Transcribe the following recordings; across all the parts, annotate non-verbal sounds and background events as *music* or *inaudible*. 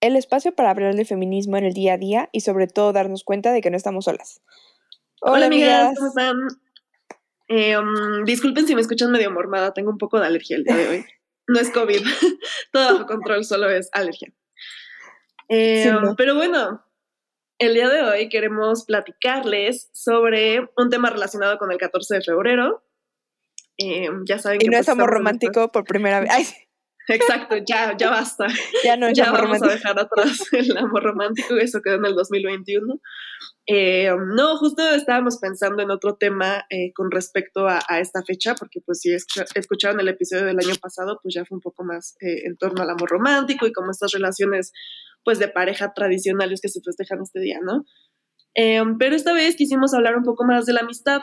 El espacio para hablar de feminismo en el día a día y sobre todo darnos cuenta de que no estamos solas. Hola, amigas, ¿cómo están? Eh, um, disculpen si me escuchan medio mormada, tengo un poco de alergia el día de hoy. *laughs* No es COVID, *laughs* todo bajo control, solo es alergia. Eh, Sí, um, no. Pero bueno, el día de hoy queremos platicarles sobre un tema relacionado con el 14 de febrero. Eh, ya saben Y que no pues, es amor romántico por primera vez. Ay, Exacto, ya, ya basta. *laughs* ya no ya vamos romántico. a dejar atrás *laughs* el amor romántico, eso quedó en el 2021. Eh, no, justo estábamos pensando en otro tema eh, con respecto a, a esta fecha, porque pues si escucha- escucharon el episodio del año pasado, pues ya fue un poco más eh, en torno al amor romántico y como estas relaciones pues de pareja tradicionales que se festejan este día, ¿no? Eh, pero esta vez quisimos hablar un poco más de la amistad,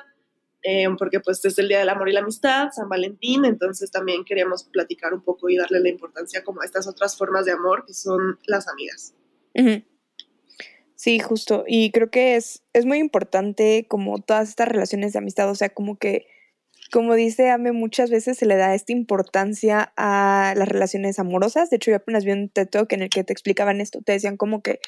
eh, porque pues es el Día del Amor y la Amistad, San Valentín, entonces también queríamos platicar un poco y darle la importancia como a estas otras formas de amor que son las amigas. Sí, justo. Y creo que es, es muy importante como todas estas relaciones de amistad, o sea, como que, como dice Ame, muchas veces se le da esta importancia a las relaciones amorosas. De hecho, yo apenas vi un TED Talk en el que te explicaban esto, te decían como que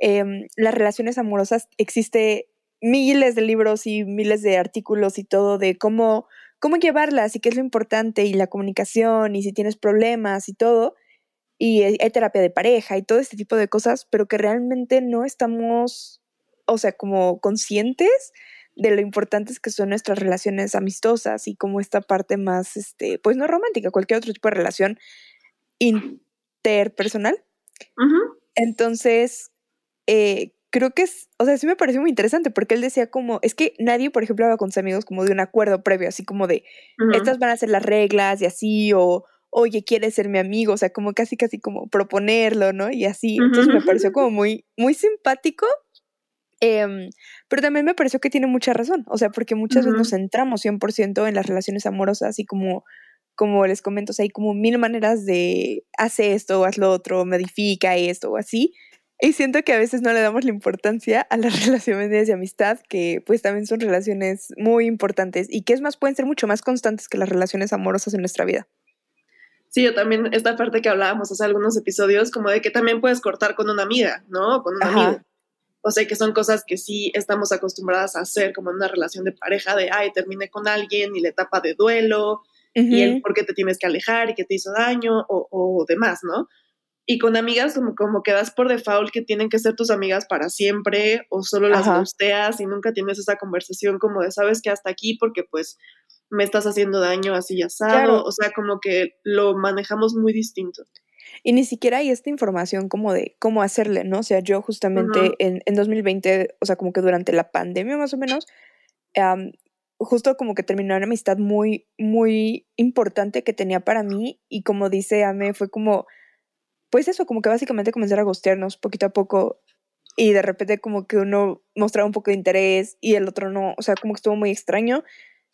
em, las relaciones amorosas existe miles de libros y miles de artículos y todo de cómo, cómo llevarlas y qué es lo importante y la comunicación y si tienes problemas y todo y hay terapia de pareja y todo este tipo de cosas, pero que realmente no estamos, o sea, como conscientes de lo importantes que son nuestras relaciones amistosas y como esta parte más, este, pues no romántica, cualquier otro tipo de relación interpersonal. Entonces, eh, creo que es, o sea, sí me pareció muy interesante porque él decía como, es que nadie, por ejemplo, habla con sus amigos como de un acuerdo previo, así como de, ujú. estas van a ser las reglas y así, o oye, ¿quieres ser mi amigo? O sea, como casi, casi como proponerlo, ¿no? Y así. Entonces me pareció como muy, muy simpático. em, pero también me pareció que tiene mucha razón. O sea, porque muchas veces nos centramos 100% en las relaciones amorosas y como, como les comento, o sea, hay como mil maneras de hace esto haz lo otro, modifica esto o así. Y siento que a veces no le damos la importancia a las *laughs* relaciones de amistad, que pues también son relaciones muy importantes y que es más, pueden ser mucho más constantes que las relaciones amorosas en nuestra vida. Sí, yo también, esta parte que hablábamos hace algunos episodios, como de que también puedes cortar con una amiga, ¿no? Con un Ajá. amigo. O sea, que son cosas que sí estamos acostumbradas a hacer, como en una relación de pareja, de, ay, terminé con alguien y la etapa de duelo, y el por qué te tienes que alejar y que te hizo daño, o, o demás, ¿no? Y con amigas, como, como que das por default que tienen que ser tus amigas para siempre, o solo las gusteas y nunca tienes esa conversación como de, sabes que hasta aquí, porque pues me estás haciendo daño así ya. Claro. O sea, como que lo manejamos muy distinto. Y ni siquiera hay esta información como de cómo hacerle, ¿no? O sea, yo justamente Ujú. en, en 2020, o sea, como que durante la pandemia más o menos, justo como que terminó una amistad muy, muy importante que tenía para mí y como dice Ame, fue como, pues eso, como que básicamente comenzar a gustearnos poquito a poco y de repente como que uno mostraba un poco de interés y el otro no, o sea, como que estuvo muy extraño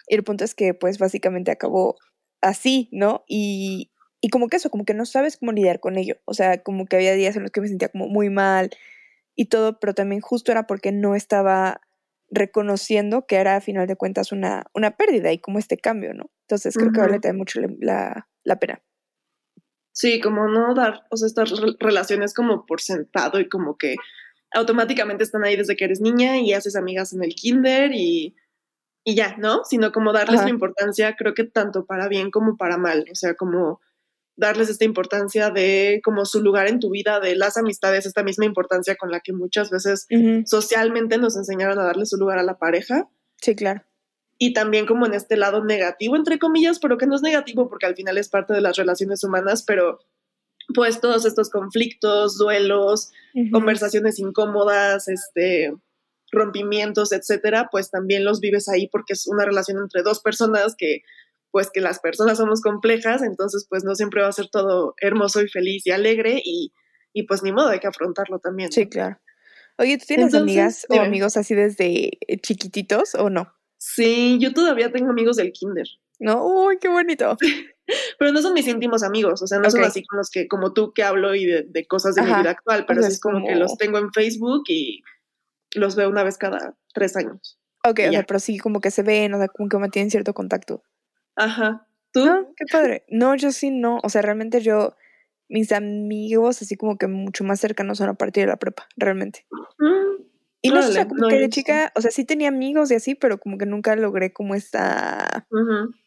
y el punto es que pues básicamente acabó así, ¿no? Y, y como que eso, como que no sabes cómo lidiar con ello, o sea, como que había días en los que me sentía como muy mal y todo, pero también justo era porque no estaba reconociendo que era a final de cuentas una, una pérdida y como este cambio, ¿no? Entonces creo que vale también mucho la, la pena. Sí, como no dar, o sea, estas re- relaciones como por sentado y como que automáticamente están ahí desde que eres niña y haces amigas en el kinder y, y ya, ¿no? Sino como darles Ajá. la importancia, creo que tanto para bien como para mal, o sea, como darles esta importancia de como su lugar en tu vida, de las amistades, esta misma importancia con la que muchas veces socialmente nos enseñaron a darle su lugar a la pareja Sí, claro. Y también como en este lado negativo, entre comillas, pero que no es negativo porque al final es parte de las relaciones humanas, pero pues todos estos conflictos, duelos, conversaciones incómodas, este rompimientos, etcétera, pues también los vives ahí porque es una relación entre dos personas que pues que las personas somos complejas, entonces pues no siempre va a ser todo hermoso y feliz y alegre y, y pues ni modo, hay que afrontarlo también. Sí, claro. Oye, ¿tú tienes Entonces, amigas o dime. amigos así desde chiquititos o no? Sí, yo todavía tengo amigos del kinder, No, uy, qué bonito. *laughs* pero no son mis íntimos amigos, o sea, no son así con los que, como tú, que hablo y de, de cosas de mi vida actual, pero sea, es como, que los tengo en Facebook y los veo una vez cada tres años. Ok, o sea, pero sí como que se ven, o sea, como que mantienen cierto contacto. Ajá. ¿Tú? Ah, qué padre. No, yo sí no. O sea, realmente yo, mis amigos así como que mucho más cercanos son a partir de la prepa, realmente. Mm, Y no sé, o sea, Órale, como no, que de chica, o sea, sí tenía amigos y así, pero como que nunca logré como esta,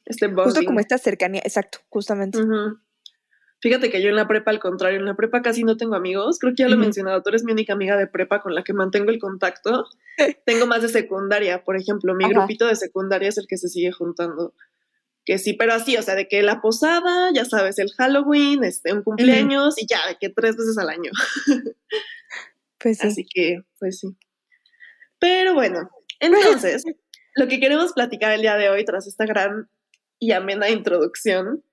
Este justo bonding. como esta cercanía, exacto, justamente. Fíjate que yo en la prepa, al contrario, en la prepa casi no tengo amigos. Creo que ya lo he mencionado, tú eres mi única amiga de prepa con la que mantengo el contacto. *laughs* tengo más de secundaria, por ejemplo. Mi Ajá. grupito de secundaria es el que se sigue juntando. Que sí, pero así, o sea, de que la posada, ya sabes, el Halloween, este, un cumpleaños y ya, de que tres veces al año. Pues *laughs* sí. Así que, pues sí. Pero bueno, entonces, *laughs* lo que queremos platicar el día de hoy, tras esta gran y amena introducción,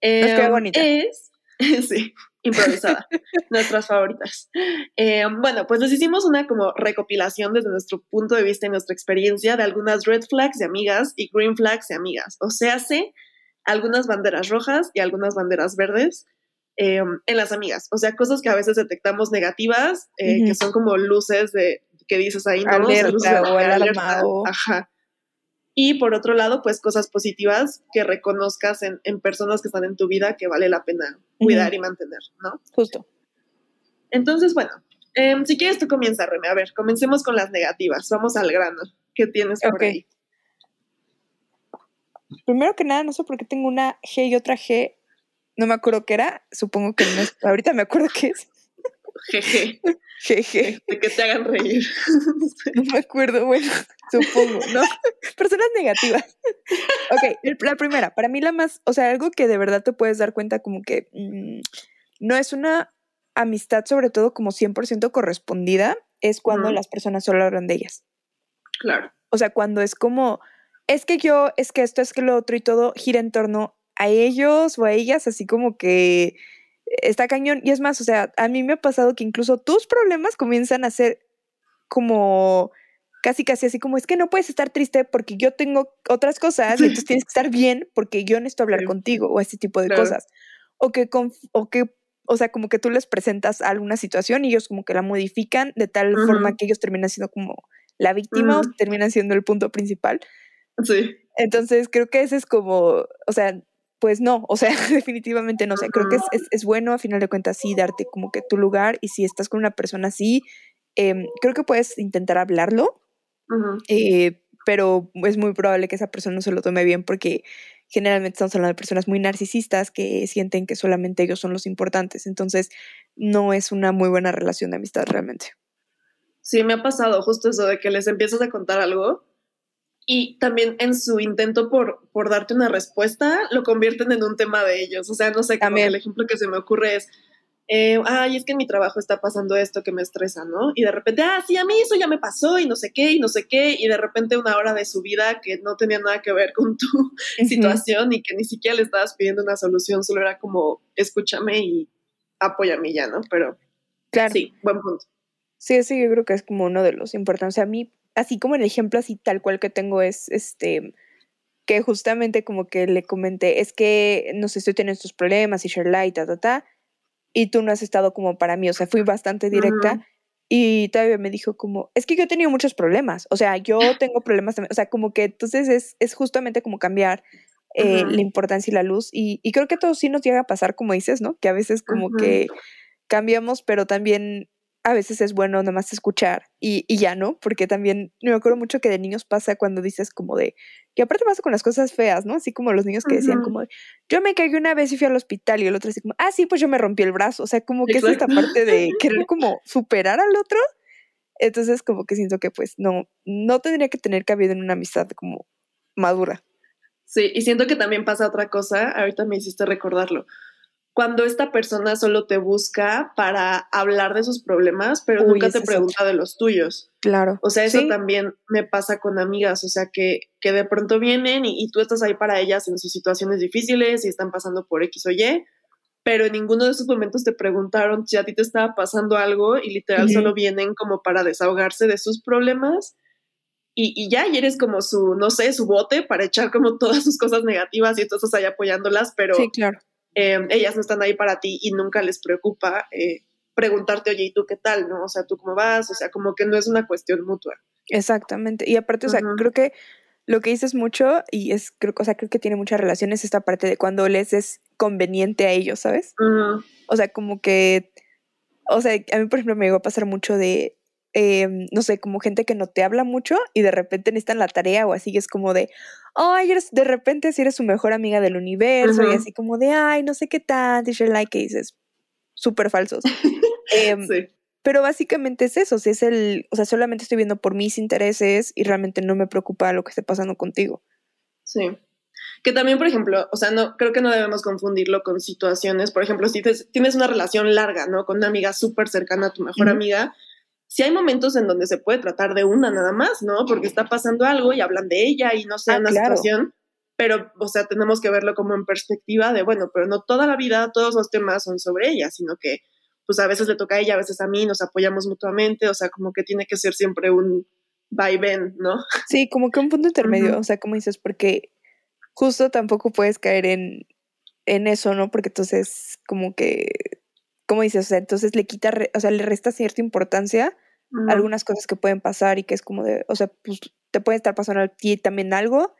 em, bonita. es, *laughs* sí, improvisada, *laughs* nuestras favoritas. Em, bueno, pues les hicimos una como recopilación desde nuestro punto de vista y nuestra experiencia de algunas red flags de amigas y green flags de amigas. O sea, sé algunas banderas rojas y algunas banderas verdes em, en las amigas. O sea, cosas que a veces detectamos negativas, eh, que son como luces de que dices ahí, ¿no? O sea, Alerta luces de o alerta. o- Ajá. Y por otro lado, pues cosas positivas que reconozcas en, en personas que están en tu vida que vale la pena cuidar y mantener, ¿no? Justo. Entonces, bueno, em, si quieres tú comienza, Reme. A ver, comencemos con las negativas. Vamos al grano. ¿Qué tienes por Ok. ahí? Primero que nada, no sé por qué tengo una G y otra G. No me acuerdo qué era. Supongo que no es. Ahorita me acuerdo qué es. Jeje, GG. de que te hagan reír. *laughs* No me acuerdo, bueno, supongo, ¿no? Personas negativas. Ok, la primera, para mí la más, o sea, algo que de verdad te puedes dar cuenta como que mm, no es una amistad sobre todo como 100% correspondida, es cuando las personas solo hablan de ellas. claro. O sea, cuando es como, es que yo, es que esto, es que lo otro y todo gira en torno a ellos o a ellas, así como que está cañón. Y es más, o sea, a mí me ha pasado que incluso tus problemas comienzan a ser como casi casi así como es que no puedes estar triste porque yo tengo otras cosas y entonces tienes que estar bien porque yo necesito hablar Sí. contigo o ese tipo de Claro. cosas. O que, o que, o sea, como que tú les presentas alguna situación y ellos como que la modifican de tal forma que ellos terminan siendo como la víctima o terminan siendo el punto principal. Sí. Entonces creo que ese es como, o sea, pues no, o sea, *laughs* definitivamente no sé, creo que es, es, es bueno a final de cuentas sí darte como que tu lugar y si estás con una persona así, em, creo que puedes intentar hablarlo, eh, pero es muy probable que esa persona no se lo tome bien porque generalmente estamos hablando de personas muy narcisistas que sienten que solamente ellos son los importantes, entonces no es una muy buena relación de amistad realmente. Sí, me ha pasado justo eso de que les empiezas a contar algo y también en su intento por, por darte una respuesta lo convierten en un tema de ellos. O sea, no sé, También. el ejemplo que se me ocurre es, eh, ay, es que en mi trabajo está pasando esto que me estresa, ¿no? Y de repente, ah, sí, a mí eso ya me pasó y no sé qué y no sé qué, y de repente una hora de su vida que no tenía nada que ver con tu *laughs* situación y que ni siquiera le estabas pidiendo una solución, solo era como, escúchame y apóyame ya, ¿no? Pero Claro. sí, buen punto. Sí, sí, yo creo que es como uno de los importantes. A mí, así como el ejemplo así tal cual que tengo es este que justamente como que le comenté, es que no sé, estoy teniendo estos problemas y Sherla y ta, ta, ta, y tú no has estado como para mí, o sea, fui bastante directa Ujú. y todavía me dijo como, es que yo he tenido muchos problemas, o sea, yo tengo problemas también, o sea, como que entonces es, es justamente como cambiar eh, Ujú. la importancia y la luz y, y creo que a todos sí nos llega a pasar, como dices, ¿no? Que a veces como Ujú. que cambiamos, pero también a veces es bueno nada más escuchar y, y ya, ¿no? Porque también me acuerdo mucho que de niños pasa cuando dices como de, que aparte pasa con las cosas feas, ¿no? Así como los niños que decían como, de, yo me caí una vez y fui al hospital y el otro así como, ah, sí, pues yo me rompí el brazo, o sea, como que es esta parte de *laughs* querer como superar al otro. Entonces como que siento que pues no, no tendría que tener cabida en una amistad como madura. Sí, y siento que también pasa otra cosa, ahorita me hiciste recordarlo. Cuando esta persona solo te busca para hablar de sus problemas, pero Uy, nunca te pregunta de los tuyos. Claro. O sea, eso Sí. también me pasa con amigas, o sea, que, que de pronto vienen y, y tú estás ahí para ellas en sus situaciones difíciles y están pasando por X o Y, pero en ninguno de esos momentos te preguntaron si a ti te estaba pasando algo y literal solo vienen como para desahogarse de sus problemas y, y ya, y eres como su, no sé, su bote para echar como *laughs* todas sus cosas negativas y tú estás ahí apoyándolas, pero Sí, claro. Eh, ellas no están ahí para ti y nunca les preocupa eh, preguntarte, oye, ¿y tú qué tal? ¿No? O sea, ¿tú cómo vas? O sea, como que no es una cuestión mutua. Exactamente. Y aparte, o sea, creo que lo que dices mucho, y es, creo, o sea, creo que tiene mucha relación, es esta parte de cuando les es conveniente a ellos, ¿sabes? O sea, como que, o sea, a mí, por ejemplo, me llegó a pasar mucho de, em, no sé, como gente que no te habla mucho y de repente necesitan la tarea o así, y es como de, ay, eres, de repente si eres su mejor amiga del universo y así como de, ay, no sé qué tal, y like, que dices, súper falsos. *laughs* Em, Sí. Pero básicamente es eso, si es el, o sea, solamente estoy viendo por mis intereses y realmente no me preocupa lo que esté pasando contigo. Sí. Que también, por ejemplo, o sea, no, creo que no debemos confundirlo con situaciones. Por ejemplo, si te- tienes una relación larga, ¿no? Con una amiga súper cercana a tu mejor amiga, sí hay momentos en donde se puede tratar de una nada más, ¿no? Porque está pasando algo y hablan de ella y no sé, Ah, una claro. situación. Pero, o sea, tenemos que verlo como en perspectiva de, bueno, pero no toda la vida, todos los temas son sobre ella, sino que, pues a veces le toca a ella, a veces a mí, nos apoyamos mutuamente, o sea, como que tiene que ser siempre un vaivén, ¿no? Sí, como que un punto intermedio, o sea, como dices, porque justo tampoco puedes caer en, en eso, ¿no? Porque entonces, como que, como dices, o sea, entonces le quita, re- o sea, le resta cierta importancia Algunas cosas que pueden pasar y que es como de, o sea, pues te puede estar pasando a ti también algo,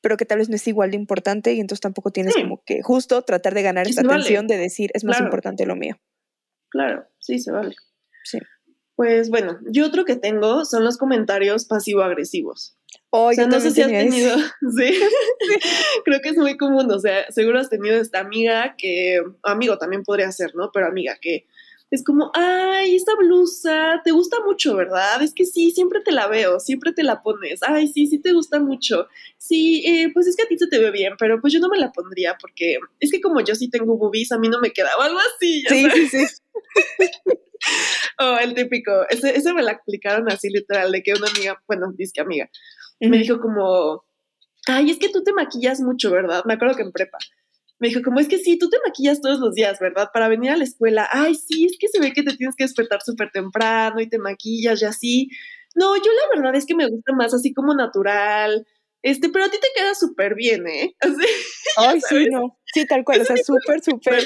pero que tal vez no es igual de importante y entonces tampoco tienes Sí. como que justo tratar de ganar vale. atención de decir, es más Claro. importante lo mío. Claro, sí, se vale. Sí. Pues bueno, yo otro que tengo son los comentarios pasivo-agresivos. Oh, o sea, no sé si has tenido, *laughs* sí, *laughs* creo que es muy común, o sea, seguro has tenido esta amiga que, amigo también podría ser, ¿no? Pero amiga que es como, ay, esta blusa te gusta mucho, ¿verdad? Es que sí, siempre te la veo, siempre te la pones, ay, sí, sí te gusta mucho. Sí, eh, pues es que a ti se te ve bien, pero pues yo no me la pondría porque es que como yo sí tengo boobies, a mí no me queda, o algo así, ya Sí, sabes. sí, sí. *laughs* Oh, el típico. Ese, ese me la explicaron así literal, de que una amiga, bueno, dice que amiga, me Ujú. dijo como, ay, es que tú te maquillas mucho, ¿verdad? Me acuerdo que en prepa. Me dijo, como es que sí, tú te maquillas todos los días, ¿verdad? Para venir a la escuela. Ay, sí, es que se ve que te tienes que despertar súper temprano y te maquillas y así. No, yo la verdad es que me gusta más así como natural. Este, pero a ti te queda súper bien, ¿eh? *laughs* Así, Ay, sí, no. Sí, tal cual. O sea, súper, súper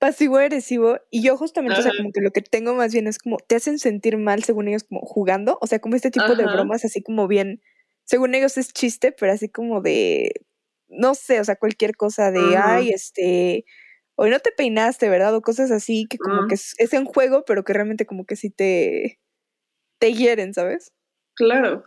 pasivo agresivo. Y yo justamente, o sea, como que lo que tengo más bien es como, te hacen sentir mal según ellos como jugando. O sea, como este tipo de Ajá. bromas así como bien, según ellos es chiste, pero así como de, no sé, o sea, cualquier cosa de, ay, este, hoy no te peinaste, ¿verdad? O cosas así que como que es, es en juego, pero que realmente como que sí te, te hieren, ¿sabes? Claro.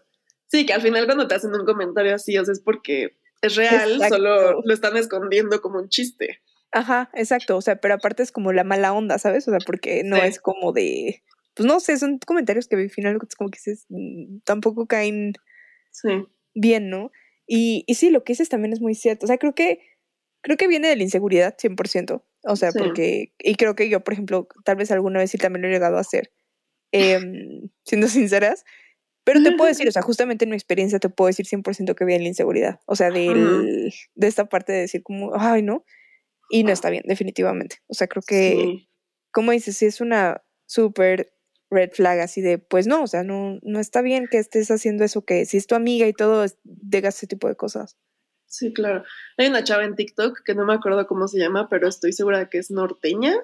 Sí, que al final cuando te hacen un comentario así, o sea, es porque es real, solo lo están escondiendo como un chiste. Ajá, exacto. O sea, pero aparte es como la mala onda, ¿sabes? O sea, porque no Sí. es como de. Pues no sé, son comentarios que al final como que dices, mm, tampoco caen Sí. bien, ¿no? Y, y sí, lo que dices también es muy cierto. O sea, creo que, creo que viene de la inseguridad, 100%. O sea, Sí. porque, y creo que yo, por ejemplo, tal vez alguna vez sí también lo he llegado a hacer, em, *laughs* siendo sinceras. Pero te puedo decir, o sea, justamente en mi experiencia te puedo decir 100% que viene la inseguridad. O sea, del, de esta parte de decir como, ay, no. Y no está bien, definitivamente. O sea, creo que, Sí. como dices, sí es una súper red flag así de, pues no, o sea, no, no está bien que estés haciendo eso, que si es tu amiga y todo, digas ese tipo de cosas. Sí, claro. Hay una chava en TikTok que no me acuerdo cómo se llama, pero estoy segura de que es norteña,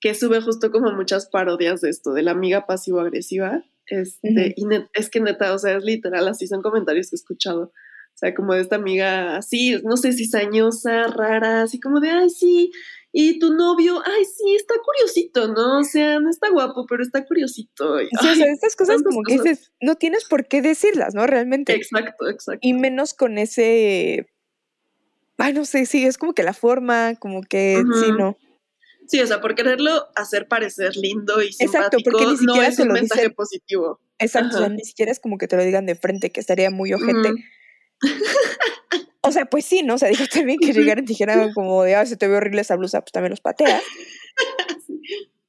que sube justo como muchas parodias de esto, de la amiga pasivo-agresiva. Este, y net- es que neta, o sea, es literal, así son comentarios que he escuchado. O sea, como de esta amiga así, no sé, cizañosa, rara, así como de, ay, sí, y tu novio, ay, sí, está curiosito, ¿no? O sea, no está guapo, pero está curiosito. Y, Sí, *laughs* o sea, estas cosas como que dices, no tienes por qué decirlas, ¿no? Realmente. Exacto, exacto. Y menos con ese, ay, no sé, sí, es como que la forma, como que, sí, Ujú. no. Sí, o sea, por quererlo hacer parecer lindo y Exacto, simpático, porque ni no siquiera es un lo mensaje dicen. positivo. Exacto, o sea, Ajá. ni siquiera es como que te lo digan de frente, que estaría muy ojete. O sea, pues sí, ¿no? O sea, digo también que llegaran y dijeran como de, ah, se te ve horrible esa blusa, pues también los pateas.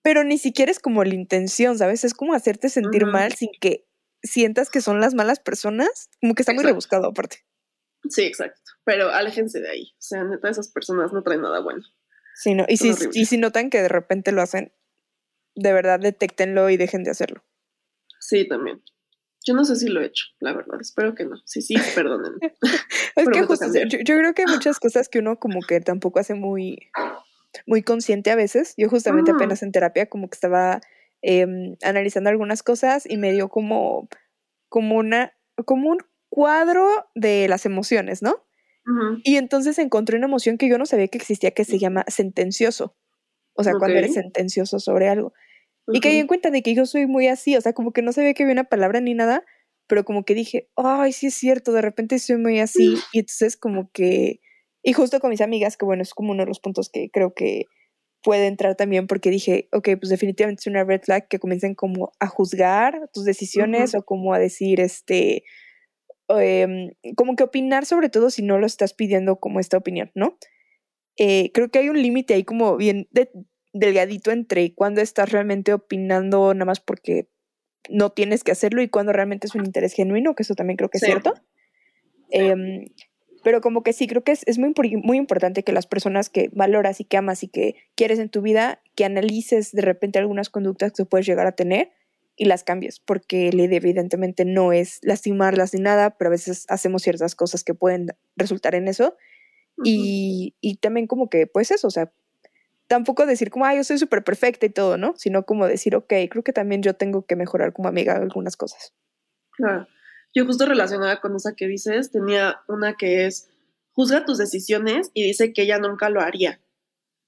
Pero ni siquiera es como la intención, ¿sabes? Es como hacerte sentir mal sin que sientas que son las malas personas. Como que está muy rebuscado aparte. Sí, exacto. Pero aléjense de ahí. O sea, neta, esas personas no traen nada bueno. Sí, no. Y si notan que de repente lo hacen, de verdad detéctenlo y dejen de hacerlo. Sí, también. Yo no sé si lo he hecho, la verdad. Espero que no. Sí, sí, perdónenme. *laughs* Es que justo, yo, yo creo que hay muchas cosas que uno como que tampoco hace muy, muy consciente a veces. Yo justamente Mm. apenas en terapia como que estaba em, analizando algunas cosas y me dio como, como una, como un cuadro de las emociones, ¿no? Ujú. Y entonces encontré una emoción que yo no sabía que existía que se llama sentencioso. O sea, cuando eres sentencioso sobre algo. Y caí Ujú. en cuenta de que yo soy muy así, o sea, como que no sabía que había una palabra ni nada, pero como que dije, ay, sí es cierto, de repente soy muy así. *laughs* Y entonces como que, y justo con mis amigas, que bueno, es como uno de los puntos que creo que puede entrar también, porque dije, ok, pues definitivamente es una red flag que comiencen como a juzgar tus decisiones o como a decir, este, em, como que opinar sobre todo si no lo estás pidiendo como esta opinión, ¿no? Eh, creo que hay un límite ahí como bien de- delgadito entre cuando estás realmente opinando nada más porque no tienes que hacerlo y cuando realmente es un interés genuino, que eso también creo que Sí. es cierto. Em, pero como que sí, creo que es, es muy, muy importante que las personas que valoras y que amas y que quieres en tu vida, que analices de repente algunas conductas que puedes llegar a tener y las cambies, porque la idea evidentemente no es lastimarlas ni nada, pero a veces hacemos ciertas cosas que pueden resultar en eso. Y, y también como que, pues eso, o sea, tampoco decir como, ah, yo soy súper perfecta y todo, ¿no? Sino como decir, ok, creo que también yo tengo que mejorar como amiga algunas cosas. Claro. Yo justo relacionada con esa que dices, tenía una que es, juzga tus decisiones y dice que ella nunca lo haría.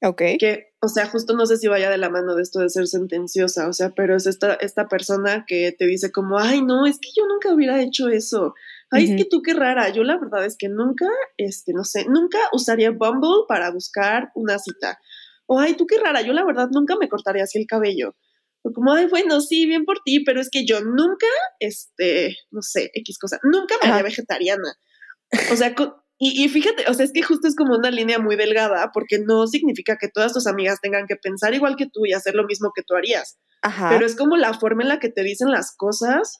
Ok. Que, o sea, justo no sé si vaya de la mano de esto de ser sentenciosa, o sea, pero es esta, esta persona que te dice como, ay, no, es que yo nunca hubiera hecho eso. Ay, es Ujú. que tú qué rara. Yo la verdad es que nunca, este, no sé, nunca usaría Bumble para buscar una cita. O, ay, tú qué rara. Yo la verdad nunca me cortaría así el cabello. O como, ay, bueno, sí, bien por ti, pero es que yo nunca, este, no sé, X cosa, nunca me haría vegetariana. O sea, y, y fíjate, o sea, es que justo es como una línea muy delgada porque no significa que todas tus amigas tengan que pensar igual que tú y hacer lo mismo que tú harías, Ajá. pero es como la forma en la que te dicen las cosas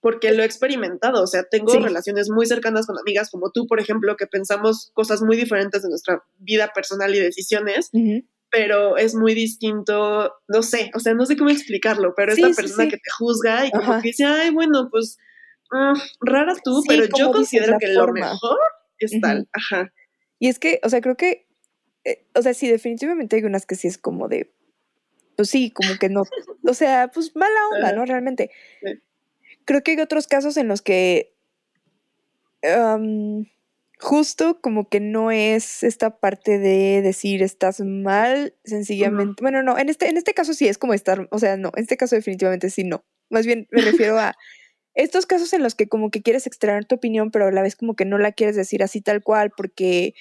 porque lo he experimentado, o sea, tengo Sí. relaciones muy cercanas con amigas como tú, por ejemplo, que pensamos cosas muy diferentes de nuestra vida personal y decisiones, Ujú. Pero es muy distinto, no sé, o sea, no sé cómo explicarlo, pero Sí, persona sí. que te juzga y como Ajá. que dice, ay, bueno, pues mm, rara tú, pero yo considero que lo mejor es tal, ajá. Y es que, o sea, creo que, eh, o sea, sí, definitivamente hay unas que sí es como de, pues sí, como que no, o sea, pues mala *laughs* onda. ¿no? Realmente. Creo que hay otros casos en los que justo como que no es esta parte de decir estás mal, sencillamente. Bueno, no, en este, en este caso sí es como estar, o sea, no, en este caso definitivamente sí no. Más bien me refiero a estos casos en los que como que quieres extraer tu opinión, pero a la vez como que no la quieres decir así tal cual porque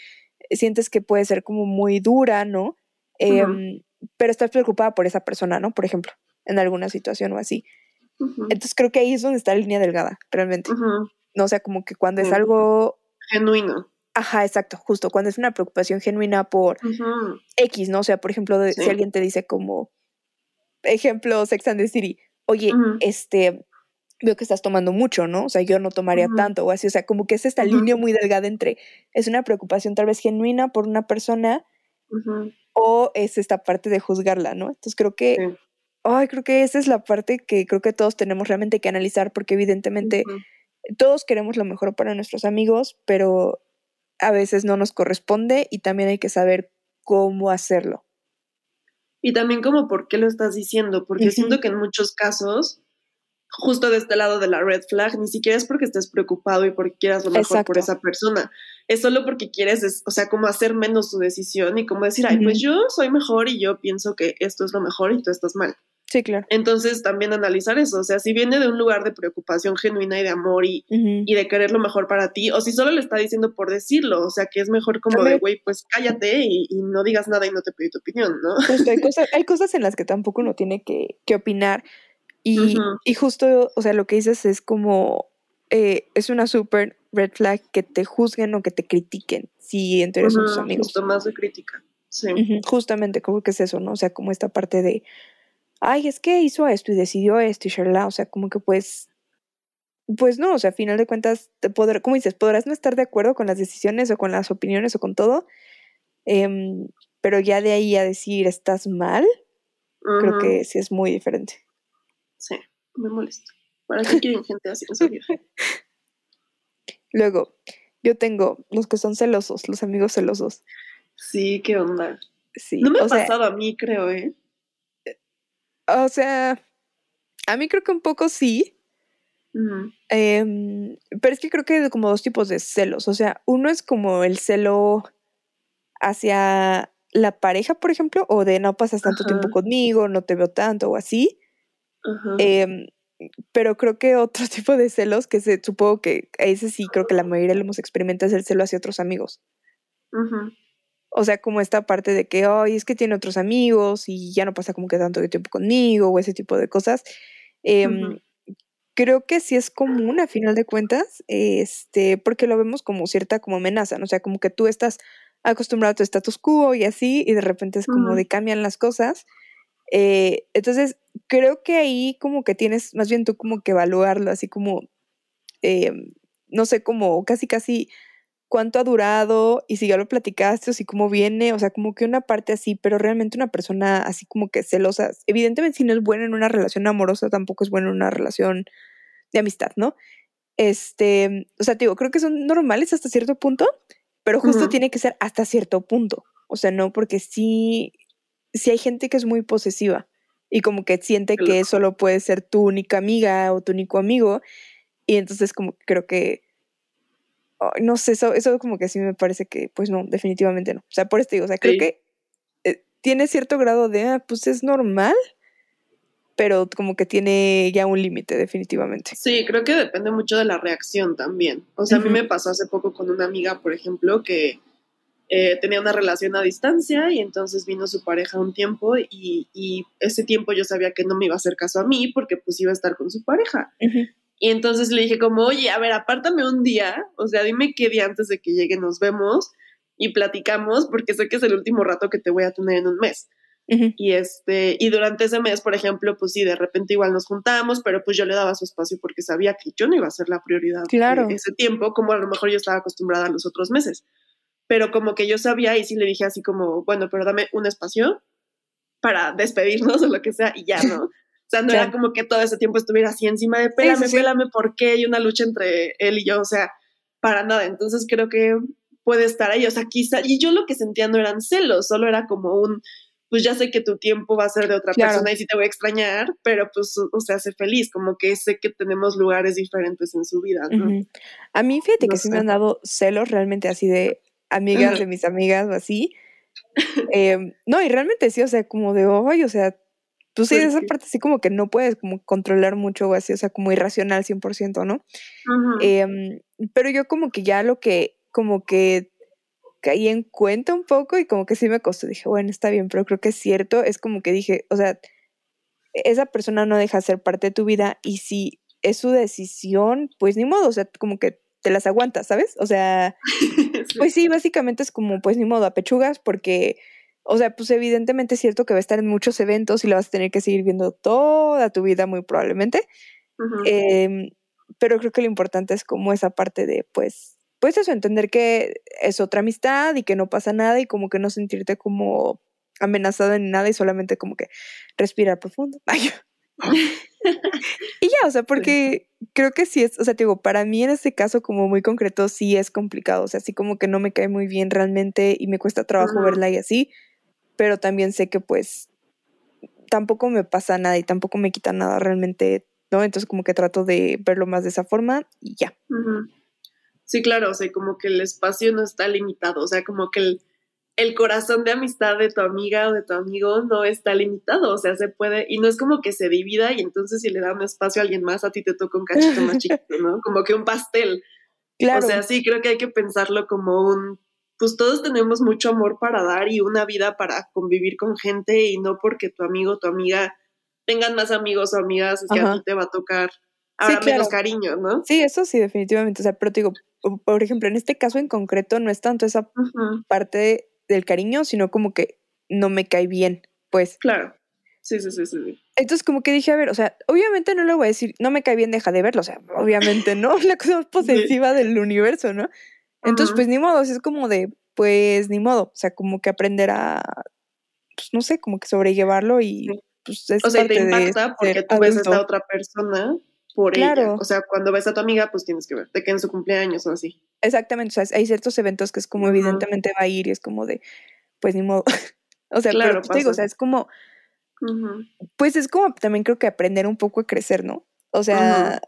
sientes que puede ser como muy dura, ¿no? Em, Pero estás preocupada por esa persona, ¿no? Por ejemplo, en alguna situación o así. Entonces creo que ahí es donde está la línea delgada, realmente. No, o sea, como que cuando es algo, Genuino. ajá, exacto, justo, cuando es una preocupación genuina por X, ¿no? O sea, por ejemplo, Sí. si alguien te dice como, ejemplo, Sex and the City, oye, este, veo que estás tomando mucho, ¿no? O sea, yo no tomaría tanto o así, o sea, como que es esta línea muy delgada entre, es una preocupación tal vez genuina por una persona o es esta parte de juzgarla, ¿no? Entonces creo que, sí, ay, creo que esa es la parte que creo que todos tenemos realmente que analizar porque evidentemente. Todos queremos lo mejor para nuestros amigos, pero a veces no nos corresponde y también hay que saber cómo hacerlo. Y también como por qué lo estás diciendo, porque siento que en muchos casos, justo de este lado de la red flag, ni siquiera es porque estés preocupado y porque quieras lo mejor por esa persona, es solo porque quieres, es- o sea, como hacer menos tu decisión y como decir, ay, pues yo soy mejor y yo pienso que esto es lo mejor y tú estás mal. Sí, claro. Entonces también analizar eso, o sea, si viene de un lugar de preocupación genuina y de amor y, y de querer lo mejor para ti, o si solo le está diciendo por decirlo, o sea, que es mejor como de, güey, pues cállate y, y no digas nada y no te pedí tu opinión, ¿no? Hay, cosas, hay cosas en las que tampoco uno tiene que, que opinar. Y, y justo, o sea, lo que dices es como, eh, es una super red flag que te juzguen o que te critiquen si en teoría son tus amigos. Justo más de crítica. Sí. Justamente, como que es eso, ¿no? O sea, como esta parte de, ay, es que hizo esto y decidió esto y shalala, o sea, como que pues, pues no, o sea, a final de cuentas, te como dices, podrás no estar de acuerdo con las decisiones o con las opiniones o con todo, em, pero ya de ahí a decir estás mal, creo que sí es muy diferente. Sí, me molesta. ¿Para qué quieren gente así en su *laughs* vida? Luego, yo tengo los que son celosos, los amigos celosos. Sí, qué onda. Sí, No me ha sea, pasado a mí, creo, ¿eh? O sea, a mí creo que un poco sí, em, pero es que creo que hay como dos tipos de celos. O sea, uno es como el celo hacia la pareja, por ejemplo, o de no pasas tanto tiempo conmigo, no te veo tanto o así. Em, pero creo que otro *laughs* tipo de celos, que se, supongo que a ese sí creo que la mayoría lo hemos experimentado, es el celo hacia otros amigos. O sea, como esta parte de que, ay, es que tiene otros amigos y ya no pasa como que tanto tiempo conmigo o ese tipo de cosas. Em. Creo que sí es común a final de cuentas, este, porque lo vemos como cierta como amenaza, ¿no? O sea, como que tú estás acostumbrado a tu status quo y así, y de repente es como Ujú. de cambian las cosas. Eh, entonces, creo que ahí como que tienes, más bien tú como que evaluarlo, así como, em, no sé, como casi, casi cuánto ha durado y si ya lo platicaste o si cómo viene, o sea, como que una parte así, pero realmente una persona así como que celosa, evidentemente si no es buena en una relación amorosa, tampoco es buena en una relación de amistad, ¿no? Este, o sea, te digo, creo que son normales hasta cierto punto, pero justo tiene que ser hasta cierto punto, o sea, no, porque sí, sí hay gente que es muy posesiva y como que siente que solo puede ser tu única amiga o tu único amigo, y entonces como que creo que ay, no sé, eso, eso como que sí me parece que, pues no, definitivamente no. O sea, por esto digo, o sea, creo Sí. que eh, tiene cierto grado de, ah, pues es normal, pero como que tiene ya un límite, definitivamente. Sí, creo que depende mucho de la reacción también. O sea, a mí me pasó hace poco con una amiga, por ejemplo, que eh, tenía una relación a distancia y entonces vino su pareja un tiempo y, y ese tiempo yo sabía que no me iba a hacer caso a mí porque pues iba a estar con su pareja. Y entonces le dije como, oye, a ver, apártame un día, o sea, dime qué día antes de que llegue nos vemos y platicamos porque sé que es el último rato que te voy a tener en un mes. Y este, y durante ese mes, por ejemplo, pues sí, de repente igual nos juntamos, pero pues yo le daba su espacio porque sabía que yo no iba a ser la prioridad Claro. ese tiempo, como a lo mejor yo estaba acostumbrada a los otros meses. Pero como que yo sabía y sí le dije así como, bueno, pero dame un espacio para despedirnos o lo que sea y ya, *laughs* ¿no? O sea, no era como que todo ese tiempo estuviera así encima de pélame, sí, pélame, ¿por qué? Y una lucha entre él y yo, o sea, para nada. Entonces creo que puede estar ahí, o sea, quizá, y yo lo que sentía no eran celos, solo era como un, pues ya sé que tu tiempo va a ser de otra Claro. persona y sí te voy a extrañar, pero pues, o sea, sé feliz, como que sé que tenemos lugares diferentes en su vida, ¿no? A mí, fíjate No que sí me han dado celos realmente así de amigas de mis amigas o así. Em, no, y realmente sí, o sea, como de, ay, o sea, tú sí, Pues de esa parte sí como que no puedes como controlar mucho o así, o sea, como irracional 100%, ¿no? Em, pero yo como que ya lo que, como que caí en cuenta un poco y como que sí me costó, dije, bueno, está bien, pero creo que es cierto, es como que dije, o sea, esa persona no deja ser parte de tu vida y si es su decisión, pues ni modo, o sea, como que te las aguantas, ¿sabes? O sea, *laughs* Sí. pues sí, básicamente es como, pues ni modo, apechugas porque, o sea, pues evidentemente es cierto que va a estar en muchos eventos y lo vas a tener que seguir viendo toda tu vida muy probablemente. Em, pero creo que lo importante es como esa parte de, pues, pues eso, entender que es otra amistad y que no pasa nada y como que no sentirte como amenazada ni nada y solamente como que respirar profundo. *laughs* Ay. y ya, o sea, porque creo que sí es, o sea, te digo, para mí en este caso como muy concreto sí es complicado, o sea, sí como que no me cae muy bien realmente y me cuesta trabajo verla y así, pero también sé que pues tampoco me pasa nada y tampoco me quita nada realmente, ¿no? Entonces como que trato de verlo más de esa forma y ya. Sí, claro, o sea, como que el espacio no está limitado, o sea, como que el, el corazón de amistad de tu amiga o de tu amigo no está limitado, o sea, se puede, y no es como que se divida y entonces si le da un espacio a alguien más, a ti te toca un cachito más *laughs* chiquito, ¿no? Como que un pastel. Claro. O sea, sí, creo que hay que pensarlo como un, pues todos tenemos mucho amor para dar y una vida para convivir con gente y no porque tu amigo o tu amiga tengan más amigos o amigas, es que a ti te va a tocar ahora claro. menos cariño, ¿no? Sí, eso sí, definitivamente. O sea, pero te digo, por- ejemplo, en este caso en concreto no es tanto esa parte del cariño, sino como que no me cae bien, pues. Claro. Sí, sí, sí, sí. sí. Entonces como que dije, a ver, o sea, obviamente no le voy a decir, no me cae bien, deja de verlo, o sea, obviamente no, *laughs* la cosa más posesiva del universo, ¿no? Entonces, pues ni modo, es como de, pues ni modo, o sea, como que aprender a, pues no sé, como que sobrellevarlo y pues es O sea, parte te de impacta porque tú ves a esta otra persona por ella. Claro. O sea, cuando ves a tu amiga, pues tienes que ver, de que en su cumpleaños o así. Exactamente, o sea, hay ciertos eventos que es como evidentemente va a ir y es como de, pues ni modo. *laughs* o sea, Claro, pero pues, te digo, o sea, es como, pues es como también creo que aprender un poco a crecer, ¿no? O sea, eh,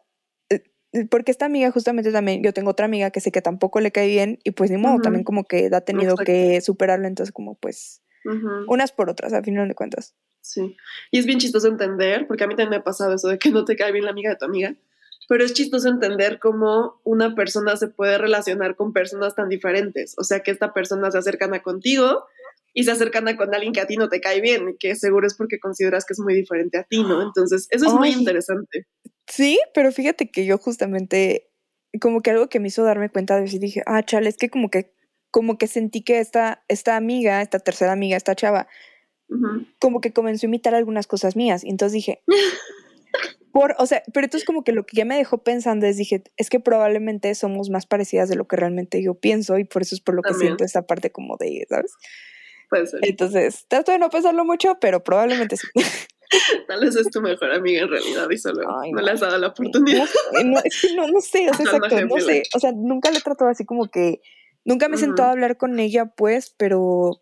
porque esta amiga justamente también, yo tengo otra amiga que sé que tampoco le cae bien y pues ni modo, Ujú. también como que ha tenido Exacto. que superarlo, entonces como pues Ujú. unas por otras, al final de cuentas. Sí. Y es bien chistoso entender, porque a mí también me ha pasado eso de que no te cae bien la amiga de tu amiga, pero es chistoso entender cómo una persona se puede relacionar con personas tan diferentes. O sea, que esta persona se acercana contigo y se acercana con alguien que a ti no te cae bien, que seguro es porque consideras que es muy diferente a ti, ¿no? Entonces, eso es muy Ay. interesante. Sí, pero fíjate que yo justamente, como que algo que me hizo darme cuenta de eso, y dije, ah, chale, es que como que, como que sentí que esta, esta amiga, esta tercera amiga, esta chava, como que comenzó a imitar algunas cosas mías. Y entonces dije, *laughs* por, o sea, pero entonces como que lo que ya me dejó pensando es, dije, es que probablemente somos más parecidas de lo que realmente yo pienso y por eso es por lo que siento esta parte como de, ¿sabes? Puede ser. Entonces, trato de no pensarlo mucho, pero probablemente sí. *laughs* *laughs* Tal vez es tu mejor amiga en realidad y solo Ay, no no. le has dado la oportunidad. No, sé, no, es que no, no sé, o sea, exacto, no sé, o sea, nunca le he tratado así como que, nunca me he sentado a hablar con ella, pues, pero,